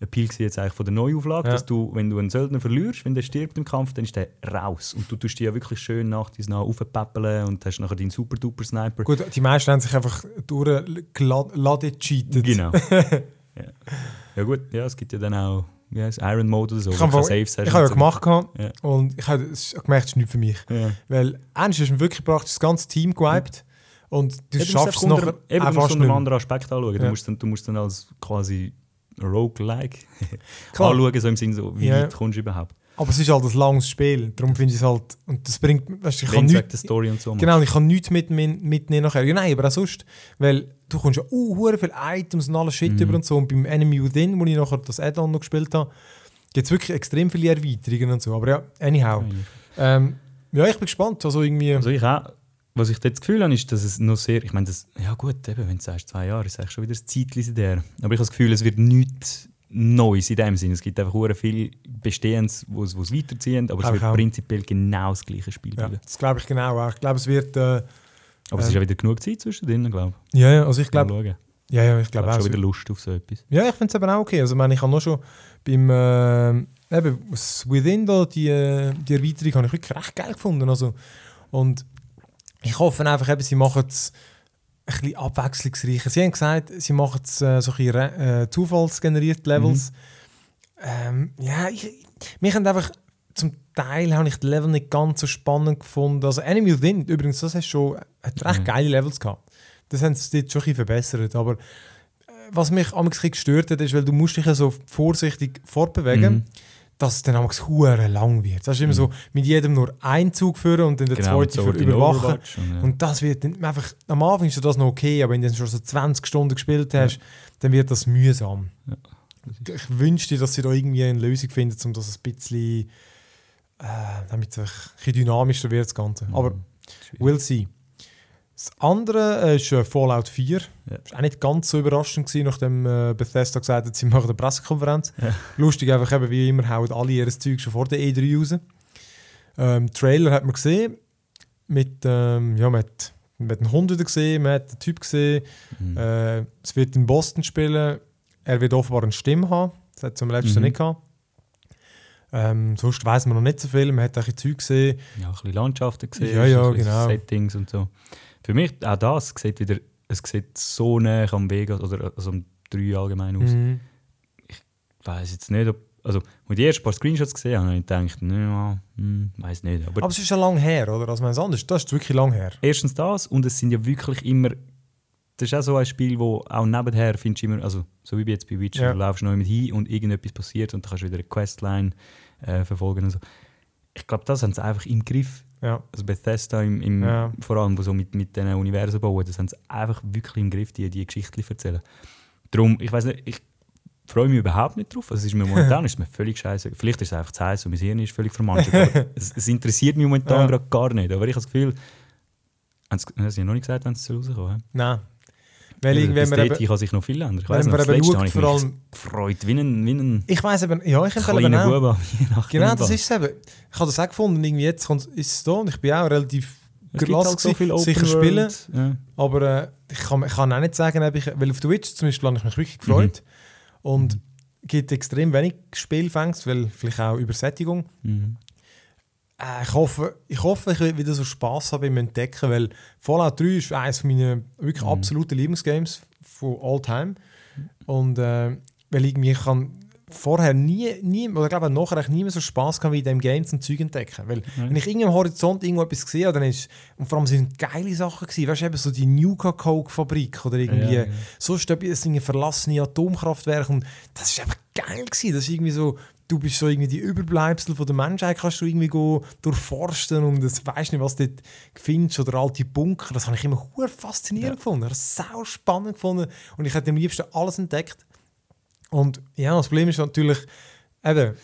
Appeal jetzt eigentlich von der Neuauflage, Ja. dass du, wenn du einen Söldner verlierst, wenn der stirbt im Kampf, dann ist der raus. Und du tust dich ja wirklich schön nach dies nach aufpäppeln und hast nachher deinen super-duper-Sniper. Gut, die meisten haben sich einfach durchgeladen-cheatet. Genau. (laughs) ja. ja gut, ja, es gibt ja dann auch wie heißt, Iron Mode oder so. Ich habe du Saves hast Ich habe ja gemacht Ja. und ich habe es gemerkt, es ist nicht für mich. Ja. Weil eins ist wirklich praktisch das ganze Team gewiped und du Ja, du schaffst es einfach nachher unter- eben, du auch musst unter einem anderen Aspekt anschauen. Du, Ja. musst dann, du musst dann als quasi Roguelike (laughs) anschauen, so im Sinne so, wie Ja. weit kommst du überhaupt. Aber es ist halt ein langes Spiel, darum finde ich es halt, und das bringt, weißt du, ich kann Wegen der nichts, Story und so. genau, ich kann nichts mit, mit, mitnehmen nachher. Ja, nein, aber auch sonst, weil du kommst ja uh, viele Items und alles Shit Mhm. über und so und beim Enemy Within, wo ich nachher das Add-on noch gespielt habe, gibt es wirklich extrem viele Erweiterungen und so, aber ja, anyhow. Ähm, ja, ich bin gespannt, also irgendwie, Also ich auch, was ich dort das Gefühl habe, ist, dass es noch sehr, ich meine, das, ja gut, eben, wenn du sagst, zwei Jahre, ist eigentlich schon wieder ein Zeitchen der. Aber ich habe das Gefühl, es wird nichts Neues in dem Sinne. Es gibt einfach viel Bestehendes, wo es es weiterziehen, aber es ich wird auch. prinzipiell genau das gleiche Spiel ja, bleiben. das glaube ich genau auch. Ich glaube, es wird, äh, Aber es Ähm. ist ja wieder genug Zeit zwischendrin, glaube ich. ja, ja, also ich glaube, ja, ja, ich Ich glaube auch. schon es wieder Lust auf so etwas. Ja, ich finde es eben auch okay. Also, ich, meine, ich habe noch schon beim äh, eben, Within da, die, die Erweiterung habe ich wirklich recht geil gefunden. Also, und ich hoffe einfach, eben, sie machen es ein bisschen abwechslungsreicher. Sie haben gesagt, sie machen es äh, so ein bisschen re- äh, zufallsgenerierte Levels. Ähm, ja, ich, mich haben einfach zum Teil habe ich die Level nicht ganz so spannend gefunden. Also Enemy Within, übrigens, das hat schon hat recht Mhm. geile Levels gehabt. Das haben sie dort schon ein bisschen verbessert. Aber äh, was mich am gestört hat, ist, weil du musst dich ja so vorsichtig fortbewegen, Mhm. dass es dann am hure lang wird. Das ist immer so, mit jedem nur einen Zug führen und dann der Genau, zweite so für überwachen. Und, ja. Und das wird dann einfach, am Anfang ist das noch okay, aber wenn du schon so 20 Stunden gespielt hast, dann wird das mühsam. Ja, Ich wünschte, dass sie da irgendwie eine Lösung finden, um das ein bisschen, äh, damit es ein bisschen dynamischer wird, das Ganze. Aber Schwierig. we'll see. Das andere äh, ist äh, Fallout 4. Ja. Das war auch nicht ganz so überraschend, gewesen, nachdem äh, Bethesda gesagt hat, sie machen eine Pressekonferenz. Ja. Lustig einfach, eben, wie immer, hauen alle ihr Zeug schon vor der E3 raus. Ähm, Trailer hat man gesehen. Mit, ähm, ja, man hat, man hat einen Hund wieder gesehen, man hat einen Typ gesehen. Mhm. Äh, es wird in Boston spielen. Er wird offenbar eine Stimme haben. Das hat es am letzten Mhm. nicht gehabt. Ähm, sonst weiß man noch nicht so viel. Man hat auch ein Zeug gesehen. ja, ein bisschen Landschaften gesehen, Ja, ja, bisschen genau. Settings und so. Für mich, auch das, sieht wieder, es sieht so nah am Vegas oder also am 3 allgemein aus. Mhm. Ich weiß jetzt nicht, ob, also, als ich die ersten paar Screenshots gesehen habe, habe ich gedacht, ja, hm, weiß nicht. Aber, Aber es ist schon lange her, oder? Also, wenn anders, das ist wirklich lang her. erstens das und es sind ja wirklich immer, das ist auch so ein Spiel, wo auch nebenher findest du immer, also so wie jetzt bei Witcher, Ja. du laufst noch mit hin und irgendetwas passiert und dann kannst du wieder eine Questline äh, verfolgen und so. Ich glaube, das haben sie einfach im Griff. Ja. Also Bethesda im, im, Ja. vor allem, wo so mit, mit diesen Universen bauen, das haben sie einfach wirklich im Griff, die, die Geschichten erzählen. Darum, ich weiß nicht, ich freue mich überhaupt nicht drauf. Also es ist mir momentan (laughs) ist mir völlig scheiße. Vielleicht ist es einfach zu heiß und mein Hirn ist völlig vermanscht. aber (laughs) es, es interessiert mich momentan Ja. gerade gar nicht. Aber ich habe das Gefühl, haben sie, haben sie noch nicht gesagt, wenn es rauskommen. Nein. Weil bis wenn dahin eben, kann sich noch viel ändern. Ich wir das eben ich vor allem, gefreut, wie ein, wie ein ich weiß eben, ja, ich empfehle eben auch. Genau, das ist es eben. Ich habe das auch gefunden, irgendwie jetzt kommt, ist es da und ich bin auch relativ gelassen halt so viel sicher spielen. Ja. Aber äh, ich, kann, ich kann auch nicht sagen, ob ich, weil auf Twitch zum Beispiel habe ich mich wirklich gefreut. Und Mhm. gibt extrem wenig Spielfängs, weil vielleicht auch Übersättigung. Mhm. Äh, ich, hoffe, ich hoffe, ich werde wieder so Spass haben beim Entdecken, weil Fallout 3 ist eines meiner wirklich Mhm. absoluten Lieblingsgames von all time. Und äh, weil ich kann vorher nie, nie oder glaube nachher nie mehr so Spass gehabt, wie in diesem Game zum Zeug entdecken. Weil wenn ich irgendwie am Horizont irgendwo etwas gesehen habe, dann ist und vor allem sind geile Sachen gewesen, weißt du, eben so die Nuka Coke Fabrik oder irgendwie Ja, ja. etwas, ein verlassene Atomkraftwerk und das ist einfach geil gewesen. Das ist irgendwie so du bist so irgendwie die Überbleibsel von der Menschheit, kannst du irgendwie go durchforsten und das weißt nicht, was du dort findest oder alte Bunker. Das habe ich immer hure faszinierend Ja. gefunden. Sau spannend gefunden und ich hätte am liebsten alles entdeckt. Und ja, das Problem ist natürlich, eben,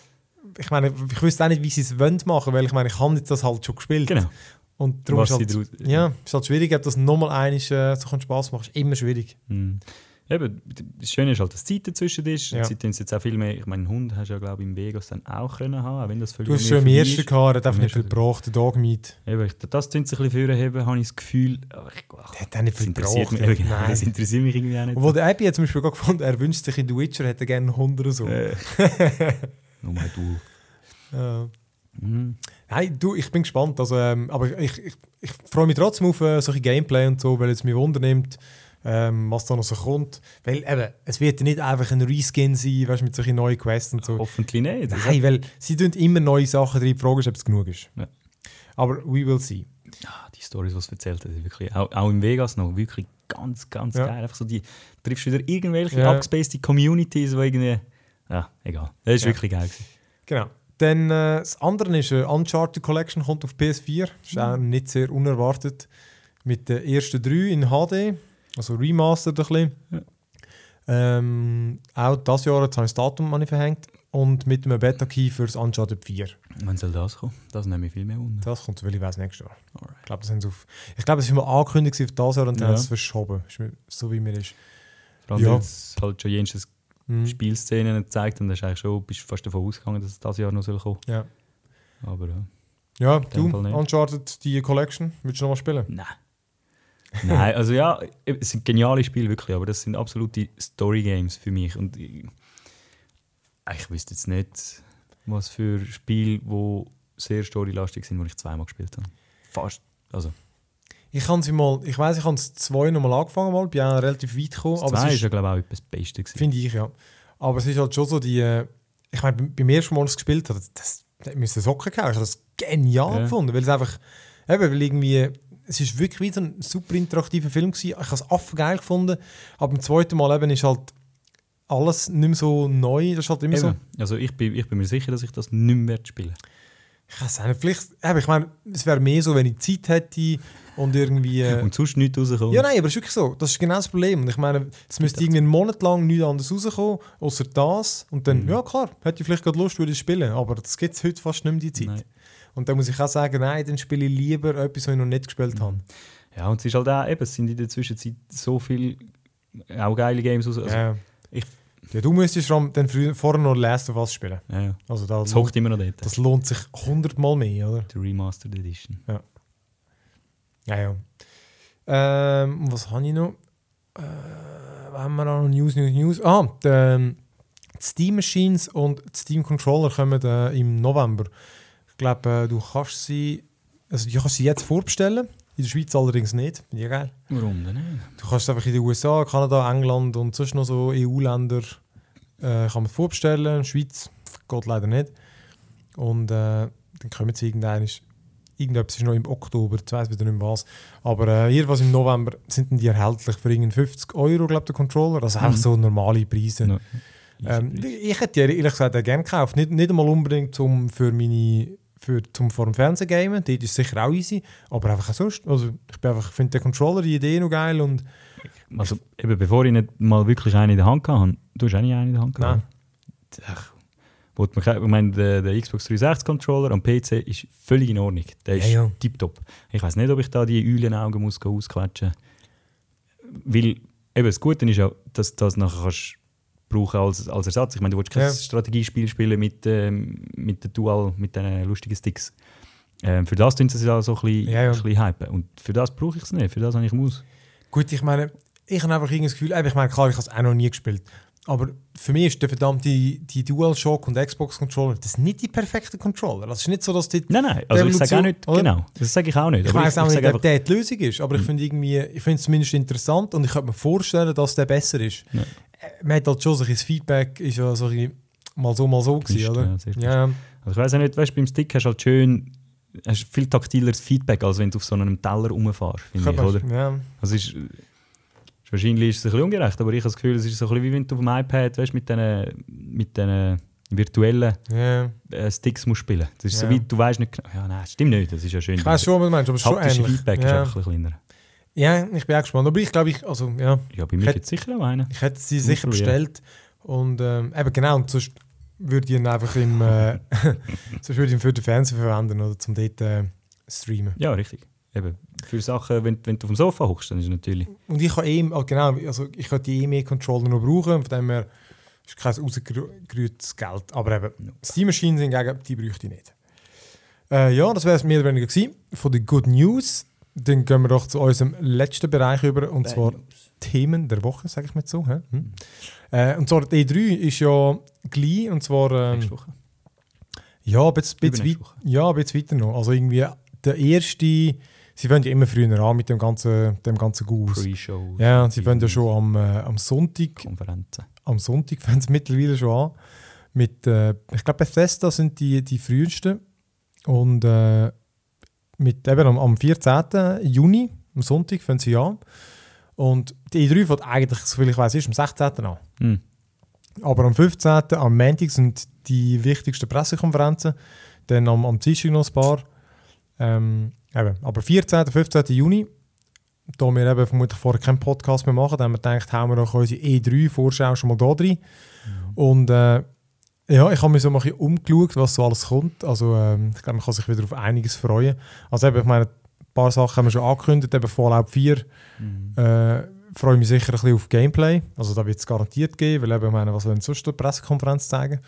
ich meine, ich wüsste auch nicht, wie sie es wollen machen, weil ich meine, ich habe jetzt das halt schon gespielt. Genau. Und darum Was ist halt, ja, ist halt schwierig, ob das nochmal einiges äh, so Spaß macht. Ist immer schwierig. Mhm. Eben, das Schöne ist halt, dass Zeit dazwischen ist. Ja. Es jetzt auch viel mehr. Ich meine, Hund hast du ja, glaube ich, im Vegas dann auch können haben, auch wenn das Du hast schon im ersten gehabt, er hat einfach nicht viel gebraucht, der Dogmeat. ist. Eben, das tun sie ein bisschen vorheben, habe ich das Gefühl. Ach, Der hat auch nicht das viel interessiert gebraucht. mich, eben, Nein. das interessiert mich irgendwie auch nicht. Obwohl der Abby hat zum Beispiel gerade gefunden, er wünscht sich in The Witcher, hätte er gerne einen Hund oder so. Äh. (laughs) oh mein du. Ja. Mhm. Nein, du, ich bin gespannt. Also, ähm, aber ich, ich, ich freue mich trotzdem auf äh, solche Gameplay und so, weil es mich wundernimmt, ähm, was da noch so kommt. Weil eben, es wird ja nicht einfach ein Reskin sein, weißt, mit solchen neuen Quests und so. Hoffentlich nicht. Nein, weil sie tun immer neue Sachen drin. Die Frage ist, ob es genug ist. Ja. Aber we will see. Ah, die Storys, die es erzählt hat, wirklich, auch, auch in Vegas noch, wirklich ganz, ganz Ja. geil. Einfach so die, triffst wieder irgendwelche Ja. abgespacede Communities, die irgendwie, ja, egal. Das ist Ja. wirklich geil gewesen. Genau. Dann äh, das andere ist äh, Uncharted Collection, kommt auf PS4. Ist auch nicht sehr unerwartet. Mit den ersten drei in HD, also remastered ein bisschen. Ja. Ähm, auch das Jahr jetzt habe ich das Datum nicht verhängt. Und mit einem Beta-Key für das Uncharted 4. Wann soll das kommen? Das nehme ich viel mehr unter. Das kommt, weil ich weiß nächstes Jahr. Alright. Ich glaube, das haben sie auf. Ich glaube, es war mal angekündigt für das Jahr und dann Ja. haben sie es verschoben. So wie mir ist. Vor allem, Ja. weil es halt schon jenseits Mhm. Spielszenen gezeigt und da ist eigentlich schon, bist fast davon ausgegangen, dass es das Jahr noch soll kommen Ja, Aber ja. ja du. Uncharted, die Collection, willst du noch mal spielen? Nein. Nein, also ja, es sind geniale Spiele wirklich, aber das sind absolute Story-Games für mich. Und ich, ich wüsste jetzt nicht, was für Spiele, die sehr storylastig sind, die ich zweimal gespielt habe. Fast. Also, Ich habe sie mal, ich weiß, ich habe es zwei noch mal angefangen, mal, bin auch relativ weit gekommen. das Aber zwei es ist ja, glaube ich, auch etwas das Beste. Gewesen. finde ich, ja. Aber es ist halt schon so die, äh, ich meine, beim- ersten Mal, als ich es gespielt habe, das, das müsste Socken kaufen. Ich habe das genial Ja. gefunden, weil es einfach, eben, weil irgendwie, es ist wirklich wieder ein super interaktiver Film gewesen. Ich habe es affen geil gefunden, aber beim zweiten Mal eben ist halt alles nicht mehr so neu. Das ist halt immer so, Eben. Also ich bin, ich bin mir sicher, dass ich das nicht mehr werde spielen ich weiß nicht, vielleicht, eben, ich meine, es wäre mehr so, wenn ich Zeit hätte und irgendwie... Äh, Und sonst nichts rauskommen. Ja, nein, aber es ist wirklich so. Das ist genau das Problem. Und ich meine, es müsste irgendwie einen Monat lang nichts anderes rauskommen, außer das. Und dann, Mhm. ja klar, hätte ich vielleicht gerade Lust, würde ich spielen. Aber das gibt es heute fast nicht mehr, die Zeit. Nein. Und dann muss ich auch sagen, nein, dann spiele ich lieber etwas, was ich noch nicht gespielt habe. Ja, und es ist halt auch, eben, es sind in der Zwischenzeit so viele auch geile Games raus. Also, ja. ich- ja, du müsstest dann früher, vorher noch Last of Us spielen. ja, ja. Also da Das lohnt, hockt immer noch dort. das lohnt sich hundertmal mehr, oder? Die Remastered Edition. Ja, ja. Ähm, und was habe ich noch? Äh, haben wir noch? News, News, News. Ah, die, ähm, die Steam Machines und die Steam Controller kommen äh, im November. Ich glaube, äh, du kannst sie, also du kannst sie jetzt vorbestellen. In der Schweiz allerdings nicht. Finde ich geil. Warum denn nicht? Du kannst einfach in den USA, Kanada, England und sonst noch so EU-Länder äh, kann man vorbestellen. In der Schweiz geht leider nicht. Und äh, dann kommen sie irgendwann. Irgendetwas ist noch im Oktober, ich weiß wieder nicht mehr was. Aber äh, hier was im November sind die erhältlich für irgendwie 50 Euro, glaube der Controller. Also einfach Mhm. so normale Preise. No. Ähm, ich hätte die ehrlich gesagt auch gerne gekauft. Nicht, nicht einmal unbedingt zum, für meine, für, zum vor dem Fernsehen gamen. Dort ist sicher auch easy. Aber einfach auch sonst. Also ich einfach, finde den Controller, die Idee noch geil. Und also, eben, bevor ich nicht mal wirklich einen in der Hand hatte, du hast auch nicht einen in der Hand gehabt. Ach, wo man, ich meine, der, der Xbox 360 Controller am PC ist völlig in Ordnung. Der ist Ja, ja. tipptopp. Ich weiß nicht, ob ich da die Eulenaugen muss ausquetschen Weil eben, das Gute ist ja, dass du das nachher kannst brauchen als, als Ersatz. Ich meine, du willst kein Ja. Strategiespiel spielen mit, ähm, mit den Dual, mit den lustigen Sticks. Ähm, für das tun sie es ja so ein bisschen, Ja, ja. ein bisschen hypen. Und für das brauche ich es nicht. Für das habe ich muss. Gut, ich meine, ich habe einfach irgendwie das Gefühl, ich meine, klar, ich habe es auch noch nie gespielt. Aber für mich ist der verdammte die, DualShock und Xbox Controller, das nicht die perfekten Controller. Das ist nicht so, dass die. Nein, nein, also ich sage auch nicht, oder? genau, das sage ich auch nicht. Ich weiß auch nicht, ob der die Lösung ist, aber ich Mhm. finde irgendwie, ich finde es zumindest interessant und ich könnte mir vorstellen, dass der besser ist. Ja. Man hat halt schon so ein Feedback, ist ja so ein mal so, mal so gewesen, oder? ja, Ja, Also ich weiß auch nicht, weißt, du, beim Stick hast du halt schön hast viel taktileres Feedback, als wenn du auf so einem Teller rumfährst, finde ich, oder? ja. Also ist, ist, wahrscheinlich ist es ein bisschen ungerecht, aber ich habe das Gefühl, es ist so ein bisschen wie wenn du auf dem iPad, weißt, mit diesen mit virtuellen Ja. äh, Sticks musst spielen. Das ist so Ja. wie, du weißt nicht genau. Ja, nein, stimmt nicht. Das ist ja schön. Ich weiß schon, was du meinst, aber es ist schon ähnlich. Feedback ist ja. einfach ein bisschen kleiner. Ja, ich bin auch gespannt. Aber ich glaube, ich, also, ja, Ja, bei mir gibt es sicher auch einen. ich hätte sie Muss sicher bestellt. Und ähm, eben genau, und sonst würde ich ihn einfach im, äh, (laughs) sonst würde ich ihn für den Fernseher verwenden oder zum dort äh, streamen. Ja, richtig. Eben, für Sachen, wenn, wenn du auf dem Sofa hockst, dann ist es natürlich... Und ich kann eh, also genau, also ich könnte die E-Mail-Controller noch brauchen, von dem her ist kein rausgerührtes Geld. Aber eben, Ja. Steam Machines hingegen, die bräuchte ich nicht. Äh, ja, das wäre es mehr oder weniger gewesen von den Good News. Dann gehen wir doch zu unserem letzten Bereich über, und zwar Themen der Woche, sage ich mal so. Hm. Äh, und zwar die E3 ist ja gleich, und zwar ähm, Nächste Woche. ja, ein bisschen, bisschen, weit, Woche. ja, ein bisschen weiter noch. Also irgendwie der erste, sie fangen ja immer früher an mit dem ganzen, dem ganzen Gus. Pre-Show. Ja, sie fangen ja schon am, äh, am Sonntag, Konferenzen. am Sonntag (laughs) fangen sie mittlerweile schon an. Mit, äh, ich glaube, Bethesda sind die, die frühesten. Und äh, mit, eben am, am 14. Juni, am Sonntag, fangen sie an. Und die E3 fängt eigentlich, soviel ich weiß, ist am 16. an. Aber am 15. am Montag sind die wichtigsten Pressekonferenzen. Dann am, am Dienstag noch ein paar. Ähm, eben. Aber 14. 15. Juni, da wir eben vermutlich vorher keinen Podcast mehr machen, haben wir gedacht, hauen wir doch unsere E3-Vorschau schon mal da drin. Und äh, ja, ich habe mich so ein bisschen umgeschaut, was so alles kommt. Also ähm, ich glaube, man kann sich wieder auf einiges freuen. Also eben, ich meine, ein paar Sachen haben wir schon angekündigt, eben Fallout 4 Mhm. äh, freue mich sicher ein bisschen auf Gameplay. Also da wird es garantiert geben, weil eben, ich meine, was wollen sie sonst eine Pressekonferenz zeigen?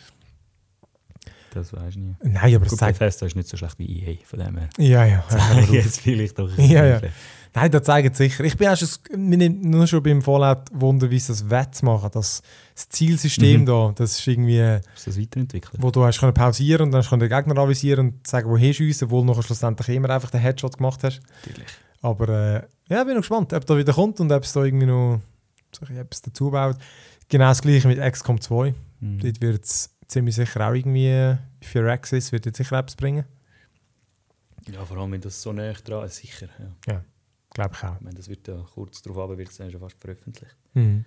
Das weiß ich nicht. Nein, aber Gut, zeigt... Bethesda ist nicht so schlecht wie EA, von dem her. Ja, ja. (laughs) Jetzt vielleicht doch. Ja, ja. Nein, das zeigt sicher. Ich bin auch schon, mir nur schon beim Fallout Wunder, wie sie das wettmachen. Das, das Zielsystem Mhm. da, das ist irgendwie, Ist das weiterentwickelt? wo du hast können pausieren und dann hast du den Gegner avisieren und sagen, wohin schiessen, obwohl du schlussendlich immer einfach den Headshot gemacht hast. Natürlich. Aber äh, ja, bin noch gespannt, ob da wieder kommt und ob es da irgendwie noch so etwas dazu baut. Genau das gleiche mit XCOM 2. Mhm. Dort wird es ziemlich sicher auch irgendwie für Access wird jetzt sicher etwas bringen. Ja, vor allem, wenn das so näher dran ist, sicher. Ja. Glaube ich auch. Ich meine, das wird ja kurz darauf aber wird es dann schon fast veröffentlicht. Mhm.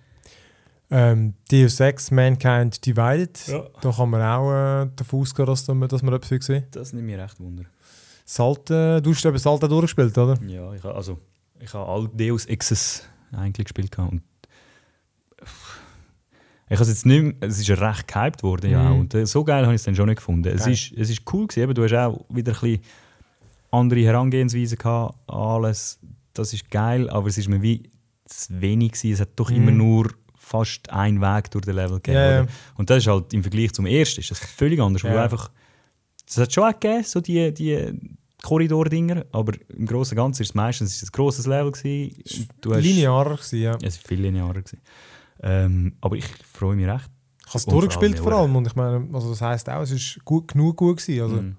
Ähm, Deus Ex Mankind Divided. Ja. Da kann man auch äh, davon ausgehen, dass, da- dass wir etwas sehen. Das nimmt mir recht Wunder. Salte, du hast eben Salte durchgespielt, oder? Ja, ich habe also ich habe alle Deus Exes eigentlich gespielt und ich habe es jetzt nicht mehr, es ist recht gehypt worden ja Mhm. und äh, so geil habe ich es dann schon nicht gefunden. Es ist, es ist cool gewesen, eben, du hast auch wieder ein bisschen andere Herangehensweise gehabt, alles, das ist geil, aber es ist mir wie zu wenig gewesen. Es hat doch Mhm. immer nur fast einen Weg durch den Level gegeben. Oder? Und das ist halt im Vergleich zum ersten ist das völlig anders, wo du einfach es hat schon auch gegeben, so die, die Korridor-Dinger, aber im Großen und Ganzen ist es meistens ist es ein grosses Level gewesen. Du hast, Linearer gewesen. Ja, es war viel linearer. Gewesen. Ähm, aber ich freue mich recht. Ich habe es durchgespielt allem, vor ja. allem und ich meine, also das heisst auch, es ist gut, genug gut gewesen. Also, Mhm.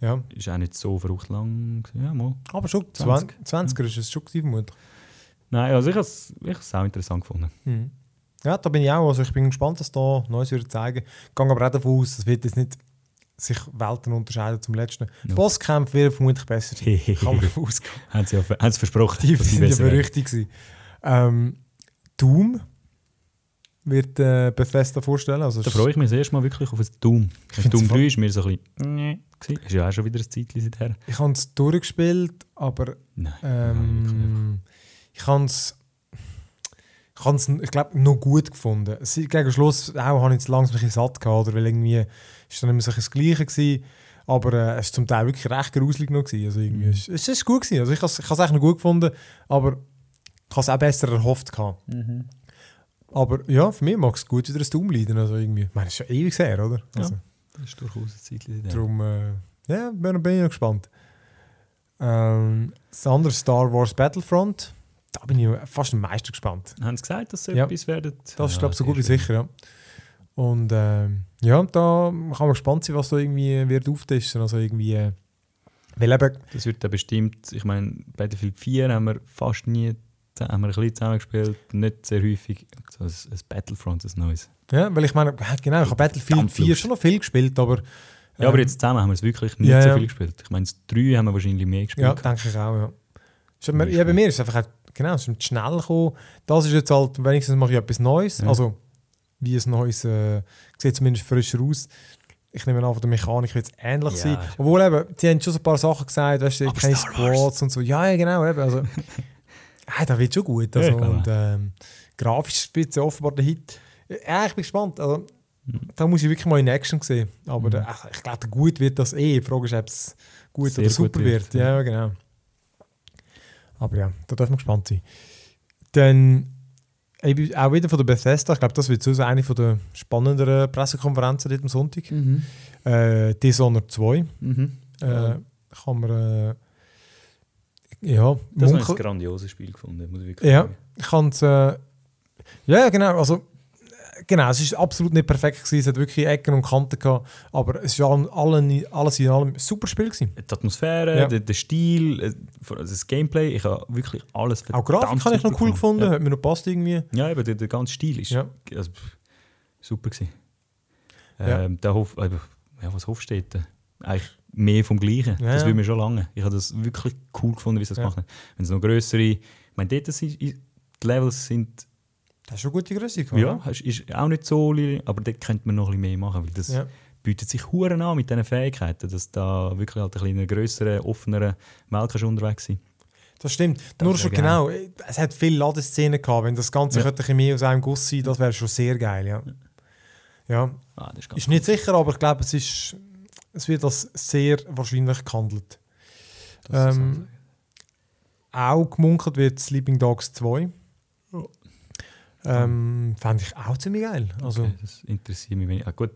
ja. Ist auch nicht so verrückt lang. Ja, mal. Aber schon 20. 20, 20er ist es schon vermutlich. Nein, also ich habe es ich auch interessant gefunden. Mhm. Ja, da bin ich auch. Also ich bin gespannt, was da Neues wird zeigen. Ich gehe aber auch davon aus, es wird jetzt nicht sich Welten unterscheiden zum letzten. No. Bosskämpfe wird vermutlich besser sein. (laughs) Kann man ausgehen. haben sie, ja, haben sie versprochen. Die sind ja berüchtigt. Ähm, Doom wird äh, Bethesda vorstellen. Also Da freue ich mich das erste Mal wirklich auf ein Doom. find's Doom voll- 3 ist mir so ein bisschen... Nee. gewesen. Ist ja auch schon wieder ein Zeitchen seither. ich habe es durchgespielt, aber Nein. nein, ähm, ich habe es ich, ich glaube, noch gut gefunden. Gegen Schluss auch, habe ich es langsam ein bisschen satt gehabt, oder? weil irgendwie ist dann immer so das Gleiche gewesen. Aber äh, es war zum Teil wirklich recht gruselig noch. Gewesen. Also irgendwie, Mhm. es, es ist gut gewesen. Also ich habe es ich eigentlich noch gut gefunden, aber ich habe es auch besser erhofft gehabt. Aber ja, für mich mag es gut wieder ein Doom leiden. Also irgendwie, ich meine, es ist schon ewig her, oder? Ja. Also, Das ist durchaus ein Zeitchen seither. Darum, äh, ja, bin, bin ich noch gespannt. Ähm, das andere Star Wars Battlefront, da bin ich fast am meisten gespannt. Haben sie gesagt, dass sie Ja. etwas werden? Das ist, Ja, glaube ich, so gut wie sicher, ja. Und ähm, ja, da kann man gespannt sein, was da irgendwie wird auftischen. Also irgendwie, äh, weil eben, Das wird dann bestimmt, ich meine, Battlefield 4 haben wir fast nie haben wir ein bisschen zusammengespielt, nicht sehr häufig. So ein, ein Battlefront, ein neues. ja, weil ich meine, genau, ich habe Battlefield Verdammt 4 Lust. schon noch viel gespielt, aber Ja, aber ähm, jetzt zusammen haben wir es wirklich nicht ja, so viel gespielt. Ich meine, das 3 haben wir wahrscheinlich mehr gespielt. Ja, denke ich auch, ja. Zum ja bei mir ist es einfach, genau, es ist schnell gekommen. Das ist jetzt halt, wenigstens mache ich etwas Neues. Ja. Also, wie ein neues, äh, sieht zumindest frischer aus. Ich nehme an, von der Mechanik wird es ähnlich Ja. sein. Obwohl eben, sie haben schon so ein paar Sachen gesagt, weißt du, keine. Squads und so. Ja, ja, genau, eben. Also, (laughs) ja, das wird schon gut. Also, Ja, und ähm, grafisch es offenbar der Hit. Ja, ich bin gespannt. Also, Mhm. da muss ich wirklich mal in Action sehen. Aber der, ach, ich glaube, gut wird das eh. Die Frage ist, ob es gut Sehr oder gut super wird. wird, ja. Ja, genau. Aber ja, da darf man gespannt sein. Dann eben auch wieder von der Bethesda. Ich glaube, das wird so eine von der spannenderen Pressekonferenzen dort am Sonntag. Mhm. Äh, Dishonored 2. Mhm. Äh, kann man. Äh, ja, Das habe ich ein grandioses Spiel gefunden, muss ich wirklich ja, sagen. ich kann es. Äh, ja, genau. Also, genau, es ist absolut nicht perfekt gewesen. Es hat wirklich Ecken und Kanten gehabt. Aber es war allen, alles in allem ein super Spiel gewesen. Die Atmosphäre, Ja. der, der Stil, äh, das Gameplay, ich habe wirklich alles Auch Grafik habe ich noch cool gefunden. Ja, Hat mir noch passt irgendwie. ja eben, der, der ganze Stil ist Ja. also, super gewesen. Ähm, der Hof, äh, ja, was Hof steht, eigentlich mehr vom Gleichen. Ja, das will mir schon lange. Ich habe das wirklich cool gefunden, wie sie das Ja. gemacht haben. Wenn es noch größere, ich meine, dort sind die Levels sind, Das ist schon gute Größe. gehabt, ja, ist, ist auch nicht so, aber dort könnte man noch ein bisschen mehr machen, weil das Ja. bietet sich Huren an mit diesen Fähigkeiten, dass da wirklich halt ein bisschen grösseren, offeneren Welt kannst unterwegs sein. Das stimmt. Das Nur schon geil. genau. Es hat viele Ladeszenen gehabt. Wenn das Ganze Ja. könnte ein mehr aus einem Guss sein, das wäre schon sehr geil. Ja. ja. Ah, ist Ist nicht sicher, aber ich glaube, es, ist, es wird als sehr wahrscheinlich gehandelt. ähm, Auch gemunkelt wird Sleeping Dogs 2. Ähm, Fände ich auch ziemlich geil. Also, okay, das interessiert mich wenig. Ah, gut,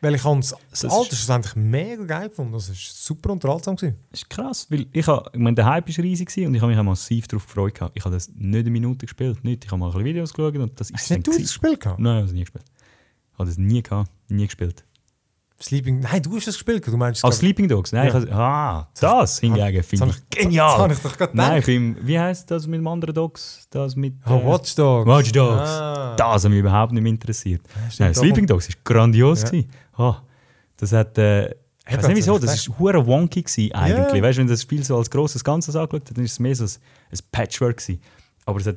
Weil ich das Das Alter schlussendlich mega geil gefunden. Das war super unterhaltsam. Gewesen. das ist krass, weil ich, habe, ich meine, der Hype war riesig gewesen und ich habe mich auch massiv darauf gefreut. gehabt. Ich habe das nicht eine Minute gespielt, nicht. Ich habe mal ein bisschen Videos geschaut und das ist Hast du das gespielt? Gehabt? Nein, ich habe es nie gespielt. Ich habe das nie gehabt, nie gespielt. Sleeping... Nein, du hast das gespielt. Du meinst, glaub- Sleeping Dogs? Nein, Ja. ich ah, das hingegen das finde ich Das genial. habe ich doch gerade Nein, beim, wie heißt das mit dem anderen Dogs? Das mit. Oh, äh, Watch Dogs. Watch Dogs. Ah. Das hat mich überhaupt nicht mehr interessiert. stimmt, Nein, Sleeping Dogs war grandios. Ja. Ah, das hat. Äh, ich weiß nicht wieso, das das ist war hure wonky gewesen, eigentlich. Ja. Weißt du, wenn du das Spiel so als grosses Ganzes angeschaut hast, dann ist es mehr so ein, ein Patchwork gewesen. Aber es hat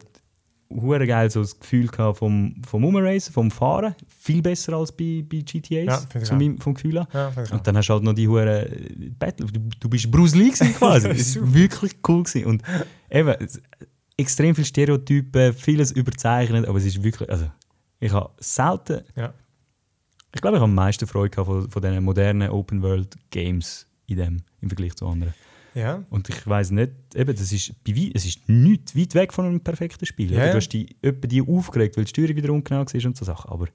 hure geil so das Gefühl gehabt vom, vom Umracen, vom Fahren. Viel besser als bei, bei GTAs, Ja, auch. meinem- vom Gefühl her. Ja. Und dann hast du halt noch die hure äh, Battle. Du, du bist Bruce Lee gewesen quasi. (laughs) das war wirklich cool gewesen. Und eben, extrem viele Stereotypen, vieles überzeichnet, aber es ist wirklich, also ich habe selten, Ja. ich glaube, ich habe am meisten Freude gehabt von, von diesen modernen Open World Games in dem, im Vergleich zu anderen. Ja. Und ich weiß nicht, eben, das ist, es ist nicht weit weg von einem perfekten Spiel. Ja. Du hast die, etwa die aufgeregt, weil die Steuerung wieder ungenau war und so Sachen. Aber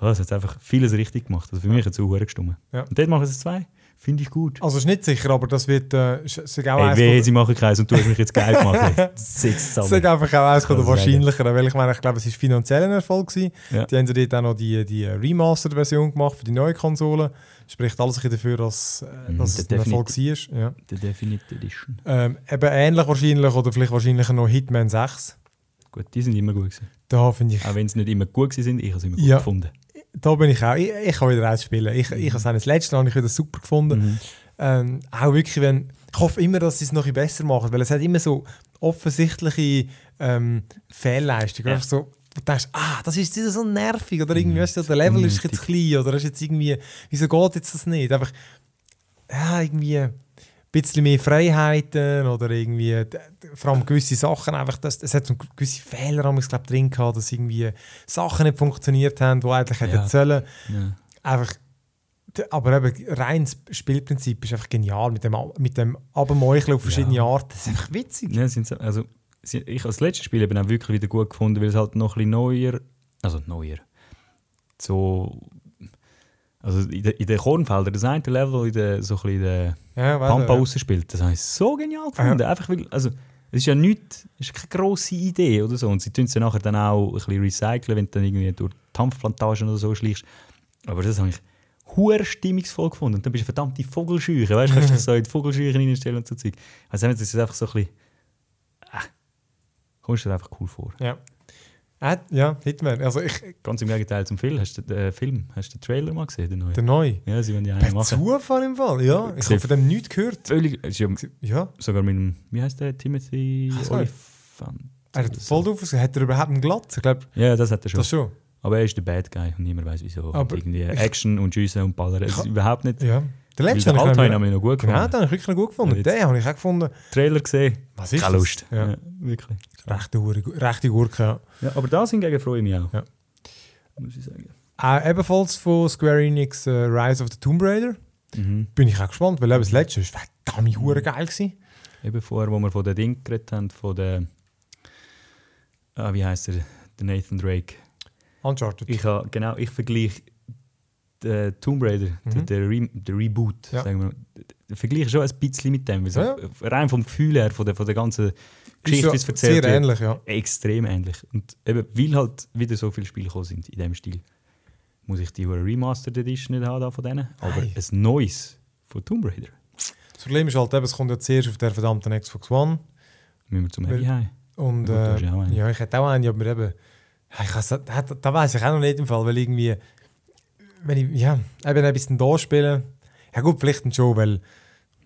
ja, es hat einfach vieles richtig gemacht. Also für mich hat es auch gestimmt. Ja. Und dort machen sie es zwei. Finde ich gut. Also ist nicht sicher, aber das wird äh, ist auch Hey, eins wehe, sie machen keinen und du hast mich jetzt geil gemacht. (laughs) Zusammen. einfach auch eines von der wahrscheinlicheren, weil ich meine, ich glaube, es war finanziell ein Erfolg. Gewesen. Ja. Die haben ja dort auch noch die, die Remastered-Version gemacht für die neue Konsole. Spricht alles dafür, dass, äh, Mhm, dass der es ein Erfolg war. Ja. Die Definite Edition. Ähm, eben ähnlich wahrscheinlich, oder vielleicht wahrscheinlich noch Hitman 6. Gut, die sind immer gut gewesen. Da finde ich, Auch wenn sie nicht immer gut gewesen sind, ich habe sie immer gut Ja. gefunden. Da bin ich auch, ich, ich kann wieder ausspielen. Ich, ich habe es letzte ich wieder super gefunden. Mhm. Ähm, auch wirklich, wenn, ich hoffe immer, dass sie es noch besser machen, weil es hat immer so offensichtliche ähm, Fehlleistungen. Ja. So, du denkst, ah, das ist wieder so nervig oder irgendwie, weißt du, der Level ist jetzt klein oder ist jetzt irgendwie, wieso geht jetzt das nicht? Einfach, ja, irgendwie bisschen mehr Freiheiten oder irgendwie, d- vor allem gewisse Sachen einfach, das, es hat so gewisse Fehler haben glaub, drin gehabt, dass irgendwie Sachen nicht funktioniert haben, die eigentlich hätten Ja. sollen Ja. einfach aber eben rein das Spielprinzip ist einfach genial mit dem mit dem Abmeucheln auf verschiedene Ja. Arten das ist einfach witzig Ja, sind so, also, ich habe das letzte Spiel eben auch wirklich wieder gut gefunden, weil es halt noch ein bisschen neuer, also neuer, so, also in den Kornfeldern, das eine Level in der, so ein in der ja, Pampa ja. rausspielt, das habe ich so genial gefunden. Einfach weil, also, es ist ja nichts, es ist keine grosse Idee oder so und sie tun es ja nachher dann auch ein bisschen recyceln, wenn du dann irgendwie durch die Hanfplantagen oder so schleichst. Aber das habe ich hure stimmungsvoll gefunden. Und dann bist du verdammte Vogelscheuche, weißt du, kannst dich so in die Vogelscheuche reinstellen und so Zeug. Also das ist einfach so ein bisschen, äh, kommst du dir einfach cool vor. ja äh, ja Hitman also ich Ganz im Gegenteil zum Film. Hast du den äh, Film, hast du den Trailer mal gesehen, den neuen? der neue Ja, sie wollen ja einen machen. Zufall im Fall ja ich habe von dem nichts gehört Völlig, ja ja sogar mit dem, wie heißt der, Timothy. Oliphant. er hat voll drauf ausgesehen. hat er überhaupt einen Glatz ich glaube Ja, das hat er schon. das schon Aber er ist der Bad Guy und niemand weiß wieso. Aber Und irgendwie ich- Action und Schiessen und Ballern. Ist Ich- überhaupt nicht. Ja. Der letzte habe ich, habe noch gut genau, gefunden. den habe ich wirklich noch gut gefunden. Jetzt- Den habe ich auch gefunden. Trailer gesehen. Was ist Keine das? Lust. Ja. Ja, wirklich. Rechte, rechte Gurke, ja. Ja, aber das hingegen freue ich mich auch. Ja. Muss ich sagen. Auch ebenfalls von Square Enix äh, Rise of the Tomb Raider. Mhm. Bin ich auch gespannt, weil eben das letzte ist verdammt hure geil gewesen. Eben vorher, wo wir von den Ding geredet haben, von der. Ah, wie heißt er? Der Nathan Drake. Uncharted. Ich habe genau, ich vergleiche den Tomb Raider, Mhm. den, Re den Reboot, Ja. sagen wir, den vergleiche schon ein bisschen mit dem. weil so Ja. Rein vom Gefühl her, von der, von der ganzen Geschichte, ja wie es erzählt Sehr ähnlich, ja. extrem ähnlich. Und eben, weil halt wieder so viele Spiele gekommen sind in dem Stil, muss ich die Remastered Edition nicht haben von denen, aber Nein. ein neues von Tomb Raider. Das Problem ist halt eben, es kommt ja zuerst auf der verdammten Xbox One. Müssen wir zum Heavy heim. Und Ja, äh, ja ja, ich hätte auch einen, aber eben, ja, ich da, da weiß ich auch noch nicht im Fall, weil irgendwie, wenn ich, ja, eben ein bisschen da spielen, ja gut, vielleicht schon, weil,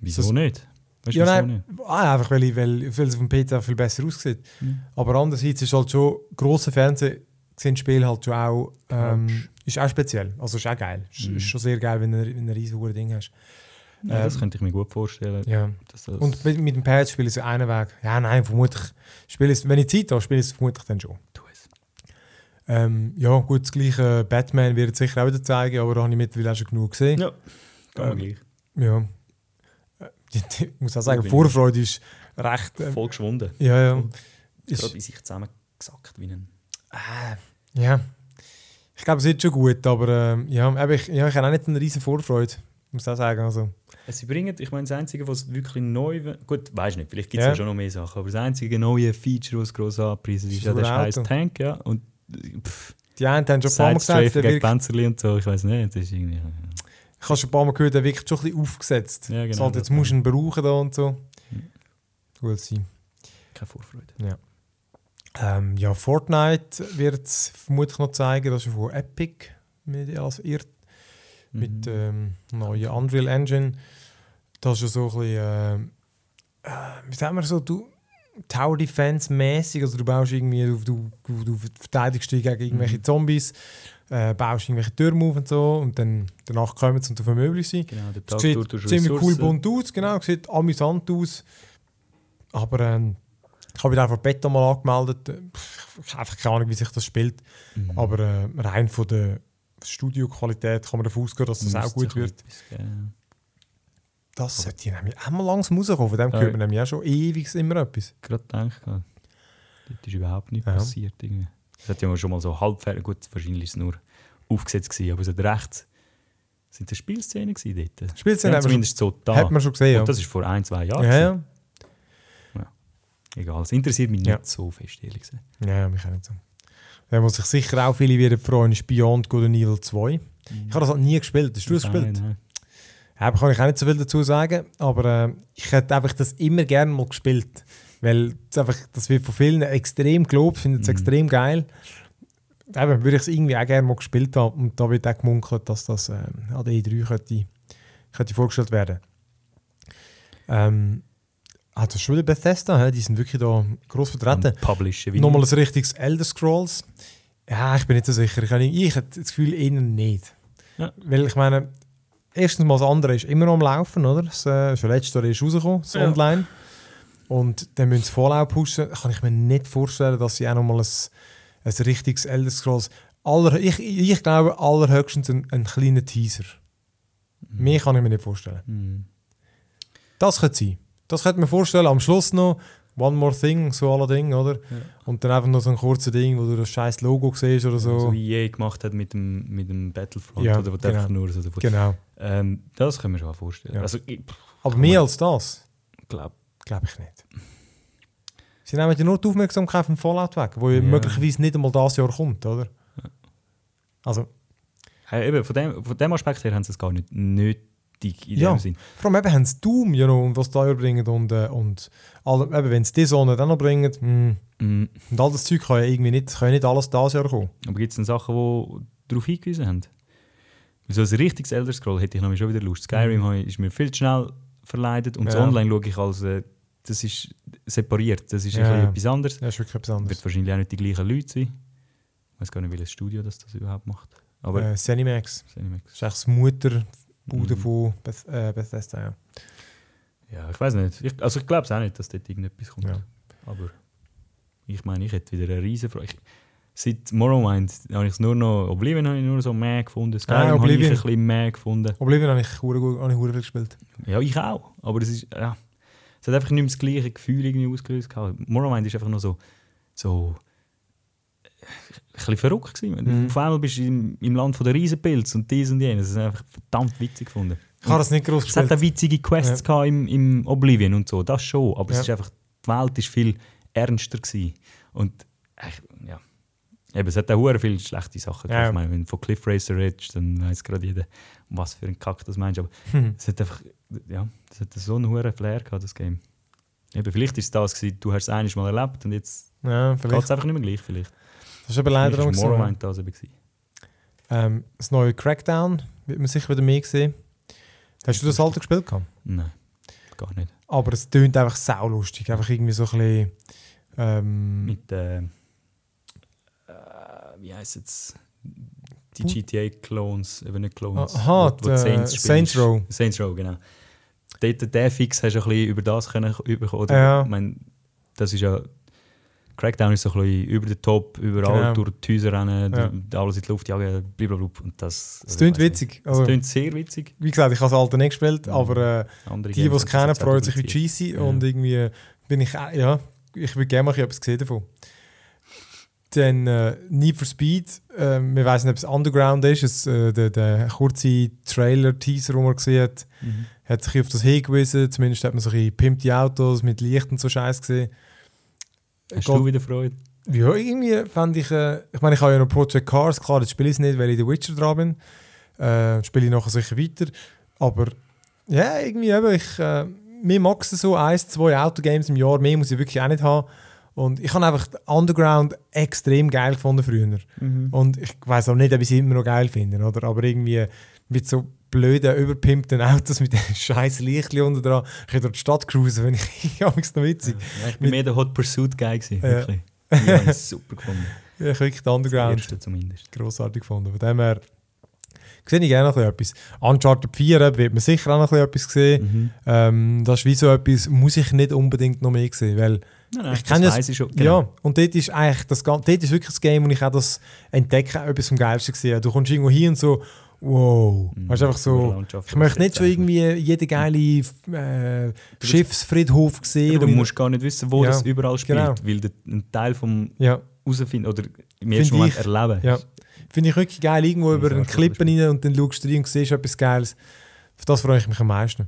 Wieso das- nicht? Weißt du, ja, wieso nein, nicht? ah, einfach weil, ich, weil, weil es auf dem PC viel besser aussieht. Mhm. Aber andererseits ist halt schon, grosse Fernsehen sind Spiele halt schon auch, ähm, ist auch speziell, also ist auch geil. Mhm. ist schon sehr geil, wenn du wenn du ein riesiges Ding hast. Ja, das ähm, könnte ich mir gut vorstellen. Ja. Das Und mit, mit dem Pad spiele ich so einen Weg. Ja, nein, vermutlich, spiele ich, wenn ich Zeit habe, spiele ich es vermutlich dann schon. Es. Ähm, ja, gut, das gleiche Batman wird es sicher auch wieder zeigen, aber da habe ich mittlerweile auch schon genug gesehen. Ja, kann man Ähm, gleich. Ja. Äh, (laughs) Ich muss auch sagen, Vorfreude ist recht. Ähm, Voll geschwunden. ja, ja. Gerade Ist, bei sich zusammengesackt wie ein... äh, ja. Ich glaube, es wird schon gut, aber ähm, ja, ich, ja, ich habe auch nicht eine riesen Vorfreude. Muss auch sagen. Also, Sie bringen, ich meine, das Einzige, was wirklich neu... Gut, weiß nicht, vielleicht gibt es Ja. ja. schon noch mehr Sachen, aber das einzige neue Feature, das gross angepriesen ist, Ist ja der scheiß. Tank, ja. Und pff, die einen haben schon ein paar Mal gesagt, der gegen wirkt, Panzerli und so, ich weiß nicht, das ist irgendwie... ich habe schon ein paar Mal gehört, der wirkt schon ein bisschen aufgesetzt. Ja, genau, so, halt, jetzt musst du ihn brauchen da und so. Mhm. Gut sein. Keine Vorfreude. Ähm, ja, Fortnite wird es vermutlich noch zeigen, das ist von Epic mit, als irrt, mit Mhm. ähm, neuen Unreal Engine. Das ist ja so ein bisschen, äh, äh, wie sagen wir so, du, Tower Defense mäßig, also du baust irgendwie, du, du, du, verteidigst dich gegen irgendwelche Mhm. Zombies, äh, baust irgendwelche Türme auf und so und dann danach kommen sie und du vermöblich sein. Genau, der Tag sieht ziemlich cool bunt aus, genau, sieht amüsant aus. Aber ähm, ich habe mich einfach Beta mal angemeldet. Ich habe einfach keine Ahnung, wie sich das spielt. Mhm. Aber äh, rein von der Studioqualität kann man davon ausgehen, dass das auch Müsste gut doch wird. etwas geben. Das sollte ja nämlich auch mal langsam rauskommen. Von dem Ja. hört man nämlich auch schon ewig immer etwas. Gerade gedacht, ja. dort ist überhaupt nichts Ja. passiert. Irgendwie. Es hat ja schon mal so halb fertig, gut, wahrscheinlich ist es nur aufgesetzt gewesen, aber es hat recht, sind das Spielszenen gewesen dort? Spielszenen Ja, zumindest so da. schon, hat man schon gesehen. Ja, Und das ist vor ein, zwei Jahren. ja, gewesen. ja. Egal, es interessiert mich Ja. nicht so fest, ehrlich gesagt. ja, ja, mich auch nicht so. Der, was sich sicher auch viele wieder freuen, ist Beyond Good and Evil 2. Ich habe das halt nie gespielt. Hast du das gespielt? Nein. Ja, kann ich auch nicht so viel dazu sagen. Aber äh, ich hätte einfach das immer gerne mal gespielt. Weil es einfach, das wird von vielen extrem gelobt, finden es Mhm. extrem geil. Eben, würde ich es irgendwie auch gerne mal gespielt haben. Und da wird auch gemunkelt, dass das äh, an der E3 könnte, könnte vorgestellt werden. Ähm, das ist schon wieder Bethesda, die sind wirklich da gross vertreten. Publishen. Nochmal ein richtiges Elder Scrolls. Ja, ich bin nicht so sicher. Ich, ich habe das Gefühl, ihnen nicht. Ja. Weil ich meine, erstens mal das andere ist immer noch am Laufen, oder? Das äh, ist ja letztes Jahr erst rausgekommen, das Ja. Online. Und dann müssen sie Fallout pushen. Kann ich mir nicht vorstellen, dass sie auch nochmal ein, ein richtiges Elder Scrolls... Aller, ich, ich glaube, allerhöchstens ein, ein kleiner Teaser. Mehr kann ich mir nicht vorstellen. Mhm. Das könnte sein. Das könnte mir vorstellen. Am Schluss noch One More Thing, so aller Ding, oder? Ja. Und dann einfach noch so ein kurzes Ding, wo du das scheiß Logo siehst oder so. So wie EA gemacht hat mit dem, mit dem Battlefront. Ja, oder wo genau. einfach nur so davon- Genau. ähm, Das können wir schon vorstellen. Ja. Also, ich Aber mehr als das, glaube, glaube ich nicht. Sie nehmen ja nur die Aufmerksamkeit vom Fallout weg, wo ja. Möglicherweise nicht einmal das Jahr kommt, oder? Also, hey, eben, von, dem, von dem Aspekt her haben sie es gar nicht nötig in Ja. dem Sinn. vor allem eben haben sie Doom ja noch und was da bringen und, äh, und eben, wenn sie Dishonored auch noch bringen, mh, Mhm. und all das Zeug kann ja irgendwie nicht, kann ja nicht alles das Jahr kommen. Aber gibt es denn Sachen, die darauf hingewiesen haben? So ein richtiges Elder Scroll hätte ich nämlich schon wieder Lust. Skyrim Mhm. ich- ist mir viel zu schnell verleidet und Ja. Online schaue ich als äh, das ist separiert. Das ist Ja, ja. etwas anderes. Das ist wirklich etwas Wird anderes. wahrscheinlich auch nicht die gleichen Leute sein. weiß gar nicht, welches Studio das, das überhaupt macht. Aber äh, Zenimax. Cinemax. Das ist echt das Mutterbude Mhm. von Beth, äh, Bethesda. Ja. Ja, ich weiß nicht. Ich, also ich glaube es auch nicht, dass dort irgendetwas kommt. Ja. Aber ich meine, ich hätte wieder eine riesen Freude. Seit Morrowind habe ich es nur noch, Oblivion habe ich nur so mehr gefunden, Skyrim habe ich ein bisschen mehr gefunden. Oblivion habe ich viel gespielt. Ja, ich auch. Aber es ist, ja, es hat einfach nicht mehr das gleiche Gefühl irgendwie ausgelöst. gehabt. Morrowind ist einfach noch so, so bisschen verrückt gewesen. Mhm. Auf einmal bist du im, im Land der Riesenpilz und dies und jenes. Das ist einfach verdammt witzig gefunden. Ich habe das nicht groß Es hat gespielt. auch witzige Quests Ja. im, im Oblivion und so, das schon. Aber Ja. es ist einfach, die Welt ist viel ernster gewesen. Und echt, ja. Eben, es hat auch viele schlechte Sachen Ja. Ich meine, wenn du von Cliff Racer redest, dann weiß gerade jeder, was für ein Kack das meinst. Aber Hm. es hat einfach, ja, es hat so einen hohen Flair gehabt, das Game. Eben, vielleicht ist es das gewesen, du hast es einiges mal erlebt und jetzt Ja, geht es einfach nicht mehr gleich. Vielleicht. Das ist aber leider auch. Morrowind das eben. Ähm, das neue Crackdown wird man sicher wieder mehr sehen. Hast du das alte gespielt? Gehabt? Nein, gar nicht. Aber es tönt einfach saulustig. Einfach irgendwie so ein bisschen. Ähm, Mit, äh, äh, wie heisst es? Die GTA-Clones, eben nicht Clones. Aha, wo- wo äh, Saints Row. Saints Row, genau. Dort, den Fix hast du ein bisschen über das können überkommen. Oder? Ja. Ich meine, das ist ja... Crackdown ist so ein bisschen über den Top, überall Genau. durch die Häuser rennen, Ja. alles in die Luft jagen, blablabla. Und das... ich weiss nicht. witzig. Es Also, tönt sehr witzig. wie gesagt, ich habe das alte nicht gespielt, Mhm. aber äh, die, die es kennen, freuen sich wie cheesy Ja. und irgendwie bin ich, äh, ja, ich würde gerne mal etwas sehen davon. Dann äh, Need for Speed, äh, wir wissen nicht, ob es Underground ist, es, äh, der, der kurze Trailer-Teaser, den man gesehen hat, Mhm. hat sich auf das hingewiesen, zumindest hat man so ein bisschen pimpte Autos mit Licht und so Scheiß gesehen. Hast Geht- du wieder Freude? Ja, irgendwie fand ich, äh, ich meine, ich habe ja noch Project Cars, klar, das spiele ich nicht, weil ich The Witcher dran bin. Äh, spiele ich nachher sicher weiter. Aber ja, irgendwie eben, ich, äh, mir mag es so eins, zwei Autogames im Jahr, mehr muss ich wirklich auch nicht haben. Und ich habe einfach Underground extrem geil gefunden früher. Und ich weiß auch nicht, ob ich es immer noch geil finde, oder? Aber irgendwie mit so blöden, überpimpten Autos mit den (laughs) scheiß Lichtchen unten dran, ich kann durch die Stadt cruisen, wenn ich, (laughs) ich es noch witzig. Ja, ich bin mehr der Hot Pursuit Guy gewesen, Ja. wirklich. Die habe ich super gefunden. (laughs) Ja, ich wirklich den Das Underground erste zumindest. grossartig gefunden. Von dem her sehe ich gerne noch etwas. Uncharted 4 eben, wird man sicher auch noch etwas sehen. Mhm. Ähm, das ist wie so etwas, muss ich nicht unbedingt noch mehr sehen, weil Nein, nein, Ich kenn das das- ich schon. genau. ja, und dort ist eigentlich das, dort ist wirklich das Game, wo ich auch das Entdecken etwas vom Geilsten gesehen Du kommst irgendwo hin und so, wow. Mhm. Weißt einfach so, ich möchte nicht schon irgendwie jeden geile äh, Schiffsfriedhof sehen. Du musst gar nicht wissen, wo Ja, das überall spielt, genau. weil du einen Teil vom ja, oder im ersten Moment ich, erleben. ja. Finde ich wirklich geil, irgendwo über einen Klippen rein und dann schaust du rein und siehst etwas Geiles. Auf das freue ich mich am meisten.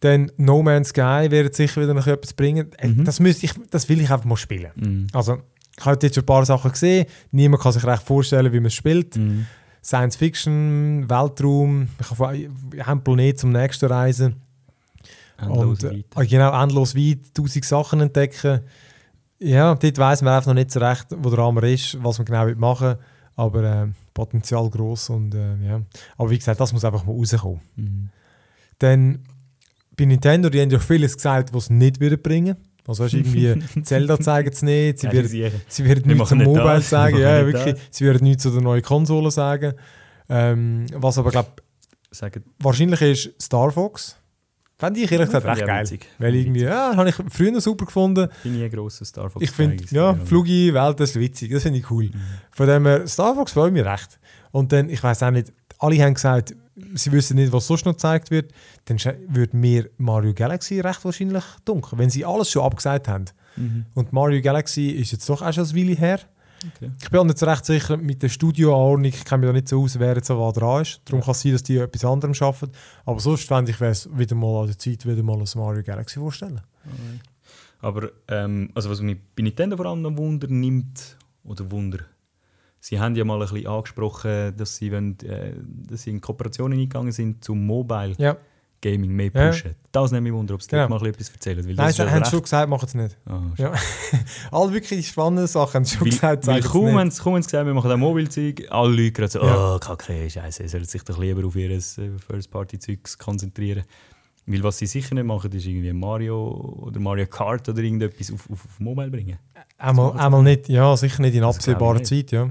Dann No Man's Sky wird sicher wieder noch etwas bringen. Äh, Mhm. Das, müsste ich, das will ich einfach mal spielen. Mhm. Also, ich habe jetzt schon ein paar Sachen gesehen. Niemand kann sich recht vorstellen, wie man es spielt. Mhm. Science Fiction, Weltraum. Ich habe von einem Planet zum nächsten reisen. Endlos und, äh, weit. genau, endlos weit, tausend Sachen entdecken. Ja, dort weiss man einfach noch nicht so recht, wo der Rahmen ist, was man genau machen will. Aber äh, Potenzial groß und äh, ja. Aber wie gesagt, das muss einfach mal rauskommen. Mhm. Dann bei Nintendo, die haben ja vieles gesagt, was sie nicht bringen. Also du irgendwie (laughs) Zelda zeigen sie nicht, sie Ja, sicher. Sie werden Wir nichts zum nicht Mobile das, sagen, ja, nicht wirklich. Sie werden nichts zu der neuen Konsole sagen. Ähm, was aber, glaube wahrscheinlich ist Star Fox. Fände ich ehrlich gesagt recht geil. witzig. Weil irgendwie, ja, habe ich früher super gefunden. bin ich ein grosser Star Fox Ich finde, ja. Flugi, Welt, das ist witzig. Das finde ich cool. Mhm. Von dem her, Star Fox freut mich recht. Und dann, ich weiß auch nicht, alle haben gesagt, sie wissen nicht, was sonst noch gezeigt wird. Dann würde mir Mario Galaxy recht wahrscheinlich dunkel, wenn sie alles schon abgesagt haben. Mhm. Und Mario Galaxy ist jetzt doch auch schon ein Weile her. Okay. Ich bin auch nicht so recht sicher mit der Studioanordnung, ich kenne mich da nicht so aus, wer jetzt so was dran ist. Darum kann es sein, dass die etwas anderem arbeiten. Aber sonst fände ich, wäre es wieder mal an der Zeit, wieder mal ein Mario Galaxy vorstellen. Alright. Aber ähm, also was mich bei Nintendo vor allem noch Wunder nimmt, oder Wunder, sie haben ja mal ein bisschen angesprochen, dass sie, wollen, äh, dass sie in Kooperationen eingegangen sind zum Mobile Ja, Gaming mehr Ja. pushen. Das nehme ich Wunder, ob sie Genau. mal ein etwas erzählen. Weil nein, sie haben recht- schon gesagt, machen es nicht. Ah, Ja. (laughs) Alle wirklich spannenden Sachen haben sie schon Weil, gesagt, weil kaum, nicht. haben sie, kaum haben sie gesagt, wir machen auch Mobilzeug, alle Leute gerade so, Ja. oh, kacke, scheiße, sie sollten sich doch lieber auf ihr äh, First-Party-Zeug konzentrieren. Weil was sie sicher nicht machen, ist irgendwie Mario oder Mario Kart oder irgendetwas auf, auf, auf Mobile bringen. Einmal, einmal nicht, ja, sicher nicht in absehbarer Zeit, ja.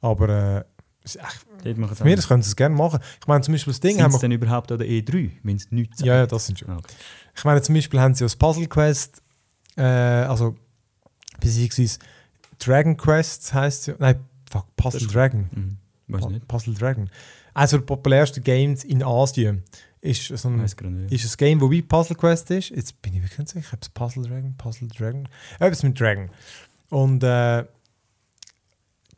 Aber äh, echt, für mich das können sie es gerne machen. Ich meine, zum Beispiel das Ding Sind haben wir... denn überhaupt an der E3, wenn es nichts Ja, ja, das sind schon. Okay. Ich meine, zum Beispiel haben sie das Puzzle Quest, äh, also beziehungsweise Dragon Quest heisst ja, nein, fuck, Puzzle Das Dragon. Mhm. Weiß nicht. Puzzle Dragon. Also der populärste Games in Asien ist so ein, ist ein Game, wo wie Puzzle Quest ist. Jetzt bin ich wirklich nicht sicher, ob es Puzzle Dragon, Puzzle Dragon, etwas mit Dragon. Und äh,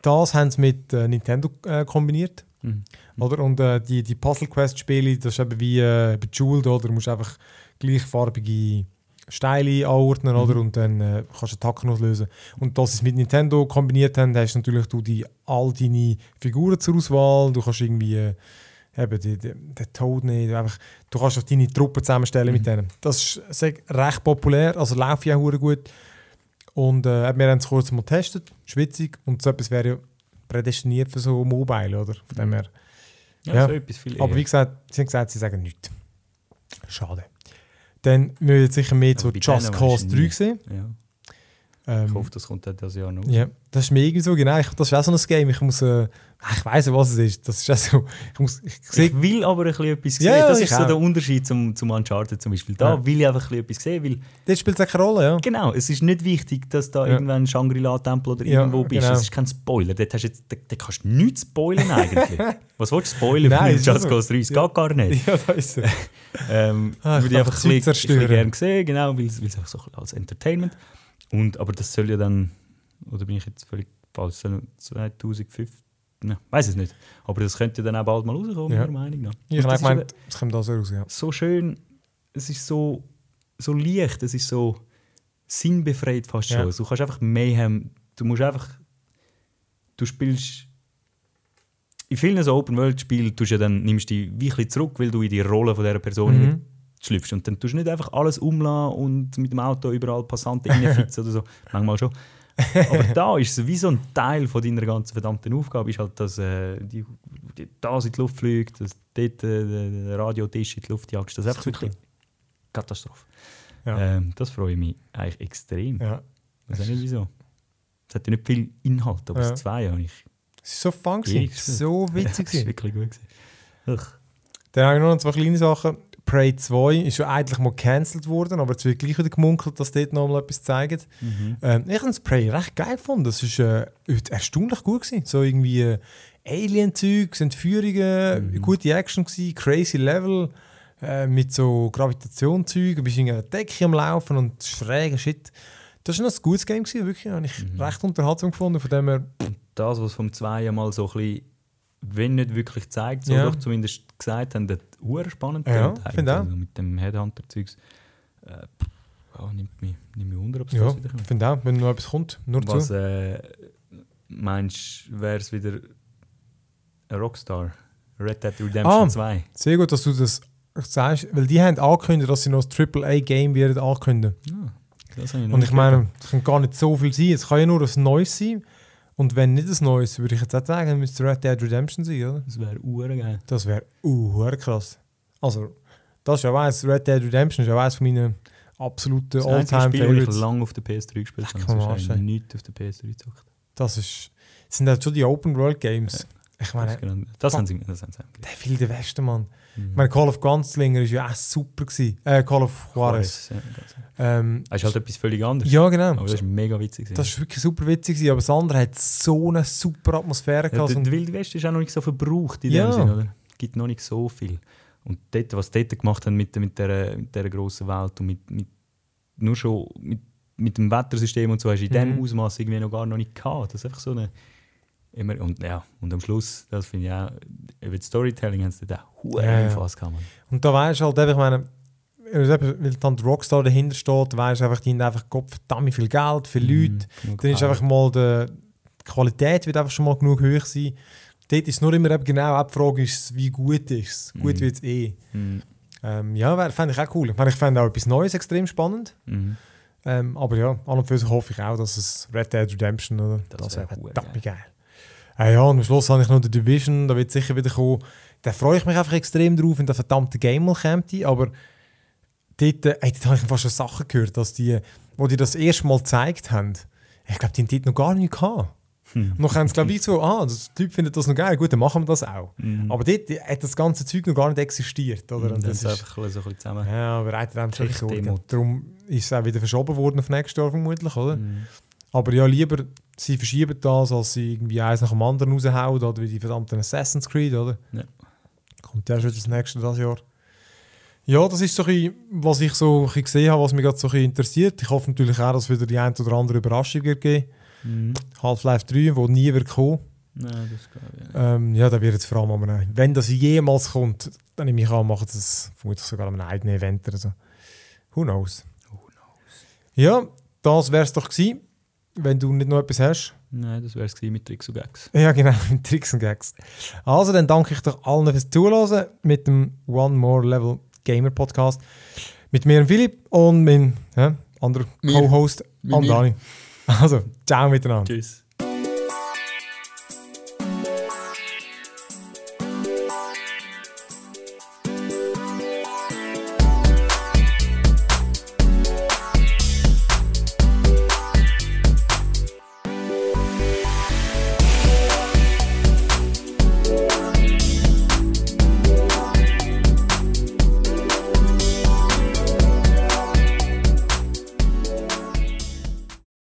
das haben sie mit äh, Nintendo äh, kombiniert. Mhm. Oder? Und äh, die, die Puzzle Quest Spiele, das ist eben wie äh, Bejeweled, oder? Du musst einfach gleichfarbige Steine anordnen, Mhm. oder? Und dann äh, kannst du Attacken auslösen. Und dass sie es mit Nintendo kombiniert haben, hast du natürlich du die, all deine Figuren zur Auswahl. Du kannst irgendwie äh, eben die, die, den Toad nicht, einfach, du kannst auch deine Truppen zusammenstellen mit Mhm. denen. Das ist sag, recht populär, also läuft ja auch gut. Und äh, wir haben es kurz mal getestet, schwitzig. Und so etwas wäre ja prädestiniert für so Mobile, oder? Von dem Mhm. her. Ja, Ja. so etwas viel Aber eher. wie gesagt, sie haben gesagt, sie sagen nichts. Schade. Dann wir jetzt sicher mehr Aber zu bei Just Cause weisst 3 du nie. sehen. Ja. Ähm, Ich hoffe, das kommt dann das Jahr noch. ja, das ist mir irgendwie so, genau. Ich, das ist auch so ein Game. Ich muss, äh, Ah, ich weiß, was es ist. Das ist ja. Ich, muss, ich, ich will aber ein bisschen etwas sehen. Ja, das ist so der Unterschied zum, zum Uncharted zum Beispiel. Da ja. will ich einfach ein bisschen etwas sehen. Weil Dort spielt es keine Rolle, ja. Genau, es ist nicht wichtig, dass da ja. irgendwann Shangri-La-Tempel oder irgendwo bist. Genau. Das ist kein Spoiler. Dort, hast jetzt, dort, dort kannst du nichts spoilern eigentlich. (laughs) was willst du spoilern Nein, von Just Cause 3? Das geht gar nicht. (laughs) Ja, das ist so. (laughs) ähm, ah, würde ich einfach ein bisschen gerne sehen, genau, weil es einfach so als Entertainment. Und, aber das soll ja dann, oder bin ich jetzt völlig falsch, 2050? na, weiß es nicht. Aber das könnte dann auch bald mal rauskommen, ja. meiner Meinung nach. Ich habe es kommt das raus, ja. So schön, es ist so, so leicht, es ist so sinnbefreit fast schon. Ja. Du kannst einfach Mayhem, du musst einfach, du spielst in vielen so Open-World-Spielen ja dann, nimmst du dich ein bisschen zurück, weil du in die Rolle von dieser Person mhm. schlüpfst. Und dann tust du nicht einfach alles umladen und mit dem Auto überall Passanten reinfitzen (laughs) oder so. Manchmal schon. (laughs) Aber da ist es wie so ein Teil von deiner ganzen verdammten Aufgabe, ist halt, dass äh, die, die, das in die Luft fliegt, dass dort äh, der Radiotisch in die Luft jagst. Das ist einfach Katastrophe. Ja. Ähm, das freue ich mich eigentlich extrem. ja. Weiß auch nicht wieso. Es hat ja nicht viel Inhalt, aber Ja. das zwei habe ich. Es ist so fun, so witzig. (laughs) das ist gewesen. wirklich gut. Dann habe ich noch zwei kleine Sachen. Prey 2 ist ja eigentlich mal gecancelt worden, aber es wird gleich wieder gemunkelt, dass dort noch mal etwas zeigt. Mhm. Ähm, ich habe das Prey recht geil gefunden. Das war äh, erstaunlich gut. Gewesen. So irgendwie äh, Alien-Zeug, Entführungen, Mhm. gute Action, gewesen, crazy Level äh, mit so Gravitationszeug, ein bisschen in einer Decke am Laufen und schräger Shit. Das war noch ein gutes Game, gewesen, wirklich. Habe ich Mhm. recht unterhaltsam gefunden. Von dem her, das, was vom 2 mal so ein bisschen, wenn nicht wirklich zeigt, so Ja. doch zumindest gesagt haben, das hure spannend Ja, finde also mit dem Headhunter-Zeugs. Äh, ja, nimmt, mich, nimmt mich wunder, ob es ja, das wieder kommt. finde auch, wenn noch etwas kommt, nur Was zu. äh, meinst du, wäre es wieder ein Rockstar? Red Dead Redemption Ah. 2? Sehr gut, dass du das sagst, weil die haben angekündigt, dass sie noch ein AAA-Game werden ankündigen. Ja, das habe ich noch Und ich meine, es kann gar nicht so viel sein. Es kann ja nur ein neues sein. Und wenn nicht ein neues, würde ich jetzt auch sagen, müsste Red Dead Redemption sein, oder? Das wäre uhr geil. Das wäre uh, krass. Also, das ist ja eins, Red Dead Redemption ist ja eins von meinen absoluten Das All-Time Spiel, das ich Favorites. lange auf der PS3 gespielt Ach, habe, ich ey. nichts auf der PS3 gezockt. Das ist, das sind halt schon die Open-World-Games. Ich meine, Das, genau- das haben sie das haben sie der wilde Westen, Mann. Mhm. Ich meine, Call of Gunslinger ist ja auch super gewesen. Äh, Call of Juarez. Ja, ganz- Ähm, Das ist halt etwas völlig anderes. ja, genau. Aber das ist mega witzig. gewesen. Das war wirklich super witzig, gewesen, aber das andere hat so eine super Atmosphäre ja, gehabt. der, Wilde Westen ist auch noch nicht so verbraucht in Ja. dem Sinne, oder? Es gibt noch nicht so viel. Und dort, was sie dort gemacht haben mit, mit dieser mit der grossen Welt und mit, mit, nur schon mit, mit dem Wettersystem und so, hast du in Mhm. diesem Ausmaß irgendwie noch gar noch nicht gehabt. Das ist einfach so eine... Immer, und, ja, und am Schluss, das finde ich auch, über das Storytelling haben sie da Ja. Mann. Und da weißt du halt ich meine, weil dann der Rockstar dahinter steht, weißt du einfach, die haben einfach Gott verdammt viel Geld, viele Leute. Mhm, genug Dann ist einfach mal die, die Qualität wird einfach schon mal genug hoch sein. Dort ist nur immer eben genau auch die Frage, ist, wie gut ist es. Gut Mhm. wird es eh. Mhm. Ähm, ja, wär- fände ich auch cool. Ich meine, ich fände auch etwas Neues extrem spannend. Mhm. Ähm, aber ja, an und für sich hoffe ich auch, dass es Red Dead Redemption oder Das das, wär wäre verdammt geil. Ah ja, und am Schluss habe ich noch die Division, da wird sicher wieder kommen. Da freue ich mich einfach extrem drauf, wenn der verdammte Game mal kommt. Aber dort, äh, ey, dort habe ich fast schon Sachen gehört, dass die, wo die das erste Mal gezeigt haben, ich glaube, die haben dort noch gar nicht gehabt. Hm. Und dann haben sie, glaube ich, so, ah, das, Leute finden das noch geil, gut, dann machen wir das auch. Mhm. Aber dort hat das ganze Zeug noch gar nicht existiert, oder? Und das ist ist, einfach so ein bisschen zusammen. ja, bereitet einem schon. Darum ist es auch wieder verschoben worden auf nächstes Jahr vermutlich, oder? Mhm. Aber ja, lieber sie verschieben das, als sie irgendwie eins nach dem anderen raushauen, oder wie die verdammten Assassin's Creed, oder? Ja. Kommt ja schon das nächste das Jahr. Ja, das ist so ein was ich so ein gesehen habe, was mich gerade so ein interessiert. Ich hoffe natürlich auch, dass es wieder die ein oder andere Überraschung wird geben. Mhm. Half-Life 3, wo nie wird kommen. Nein, das ich. Ja. Ähm, ja, da wird es vor allem an einem, wenn das jemals kommt, dann nehme ich an, machen das vermutlich sogar an einem eigenen Event oder so. Who knows? Ja, das wäre es doch gewesen, wenn du nicht noch etwas hast. Nein, das wäre es gewesen mit Tricks und Gags. Ja, genau, (laughs) mit Tricks und Gags. Also, dann danke ich doch allen fürs Zuhören mit dem One More Level Gamer Podcast. Mit mir und Philipp und meinem ja, anderen. Co-Host, Mit Am mir. Dani. Also, ciao miteinander. Tschüss.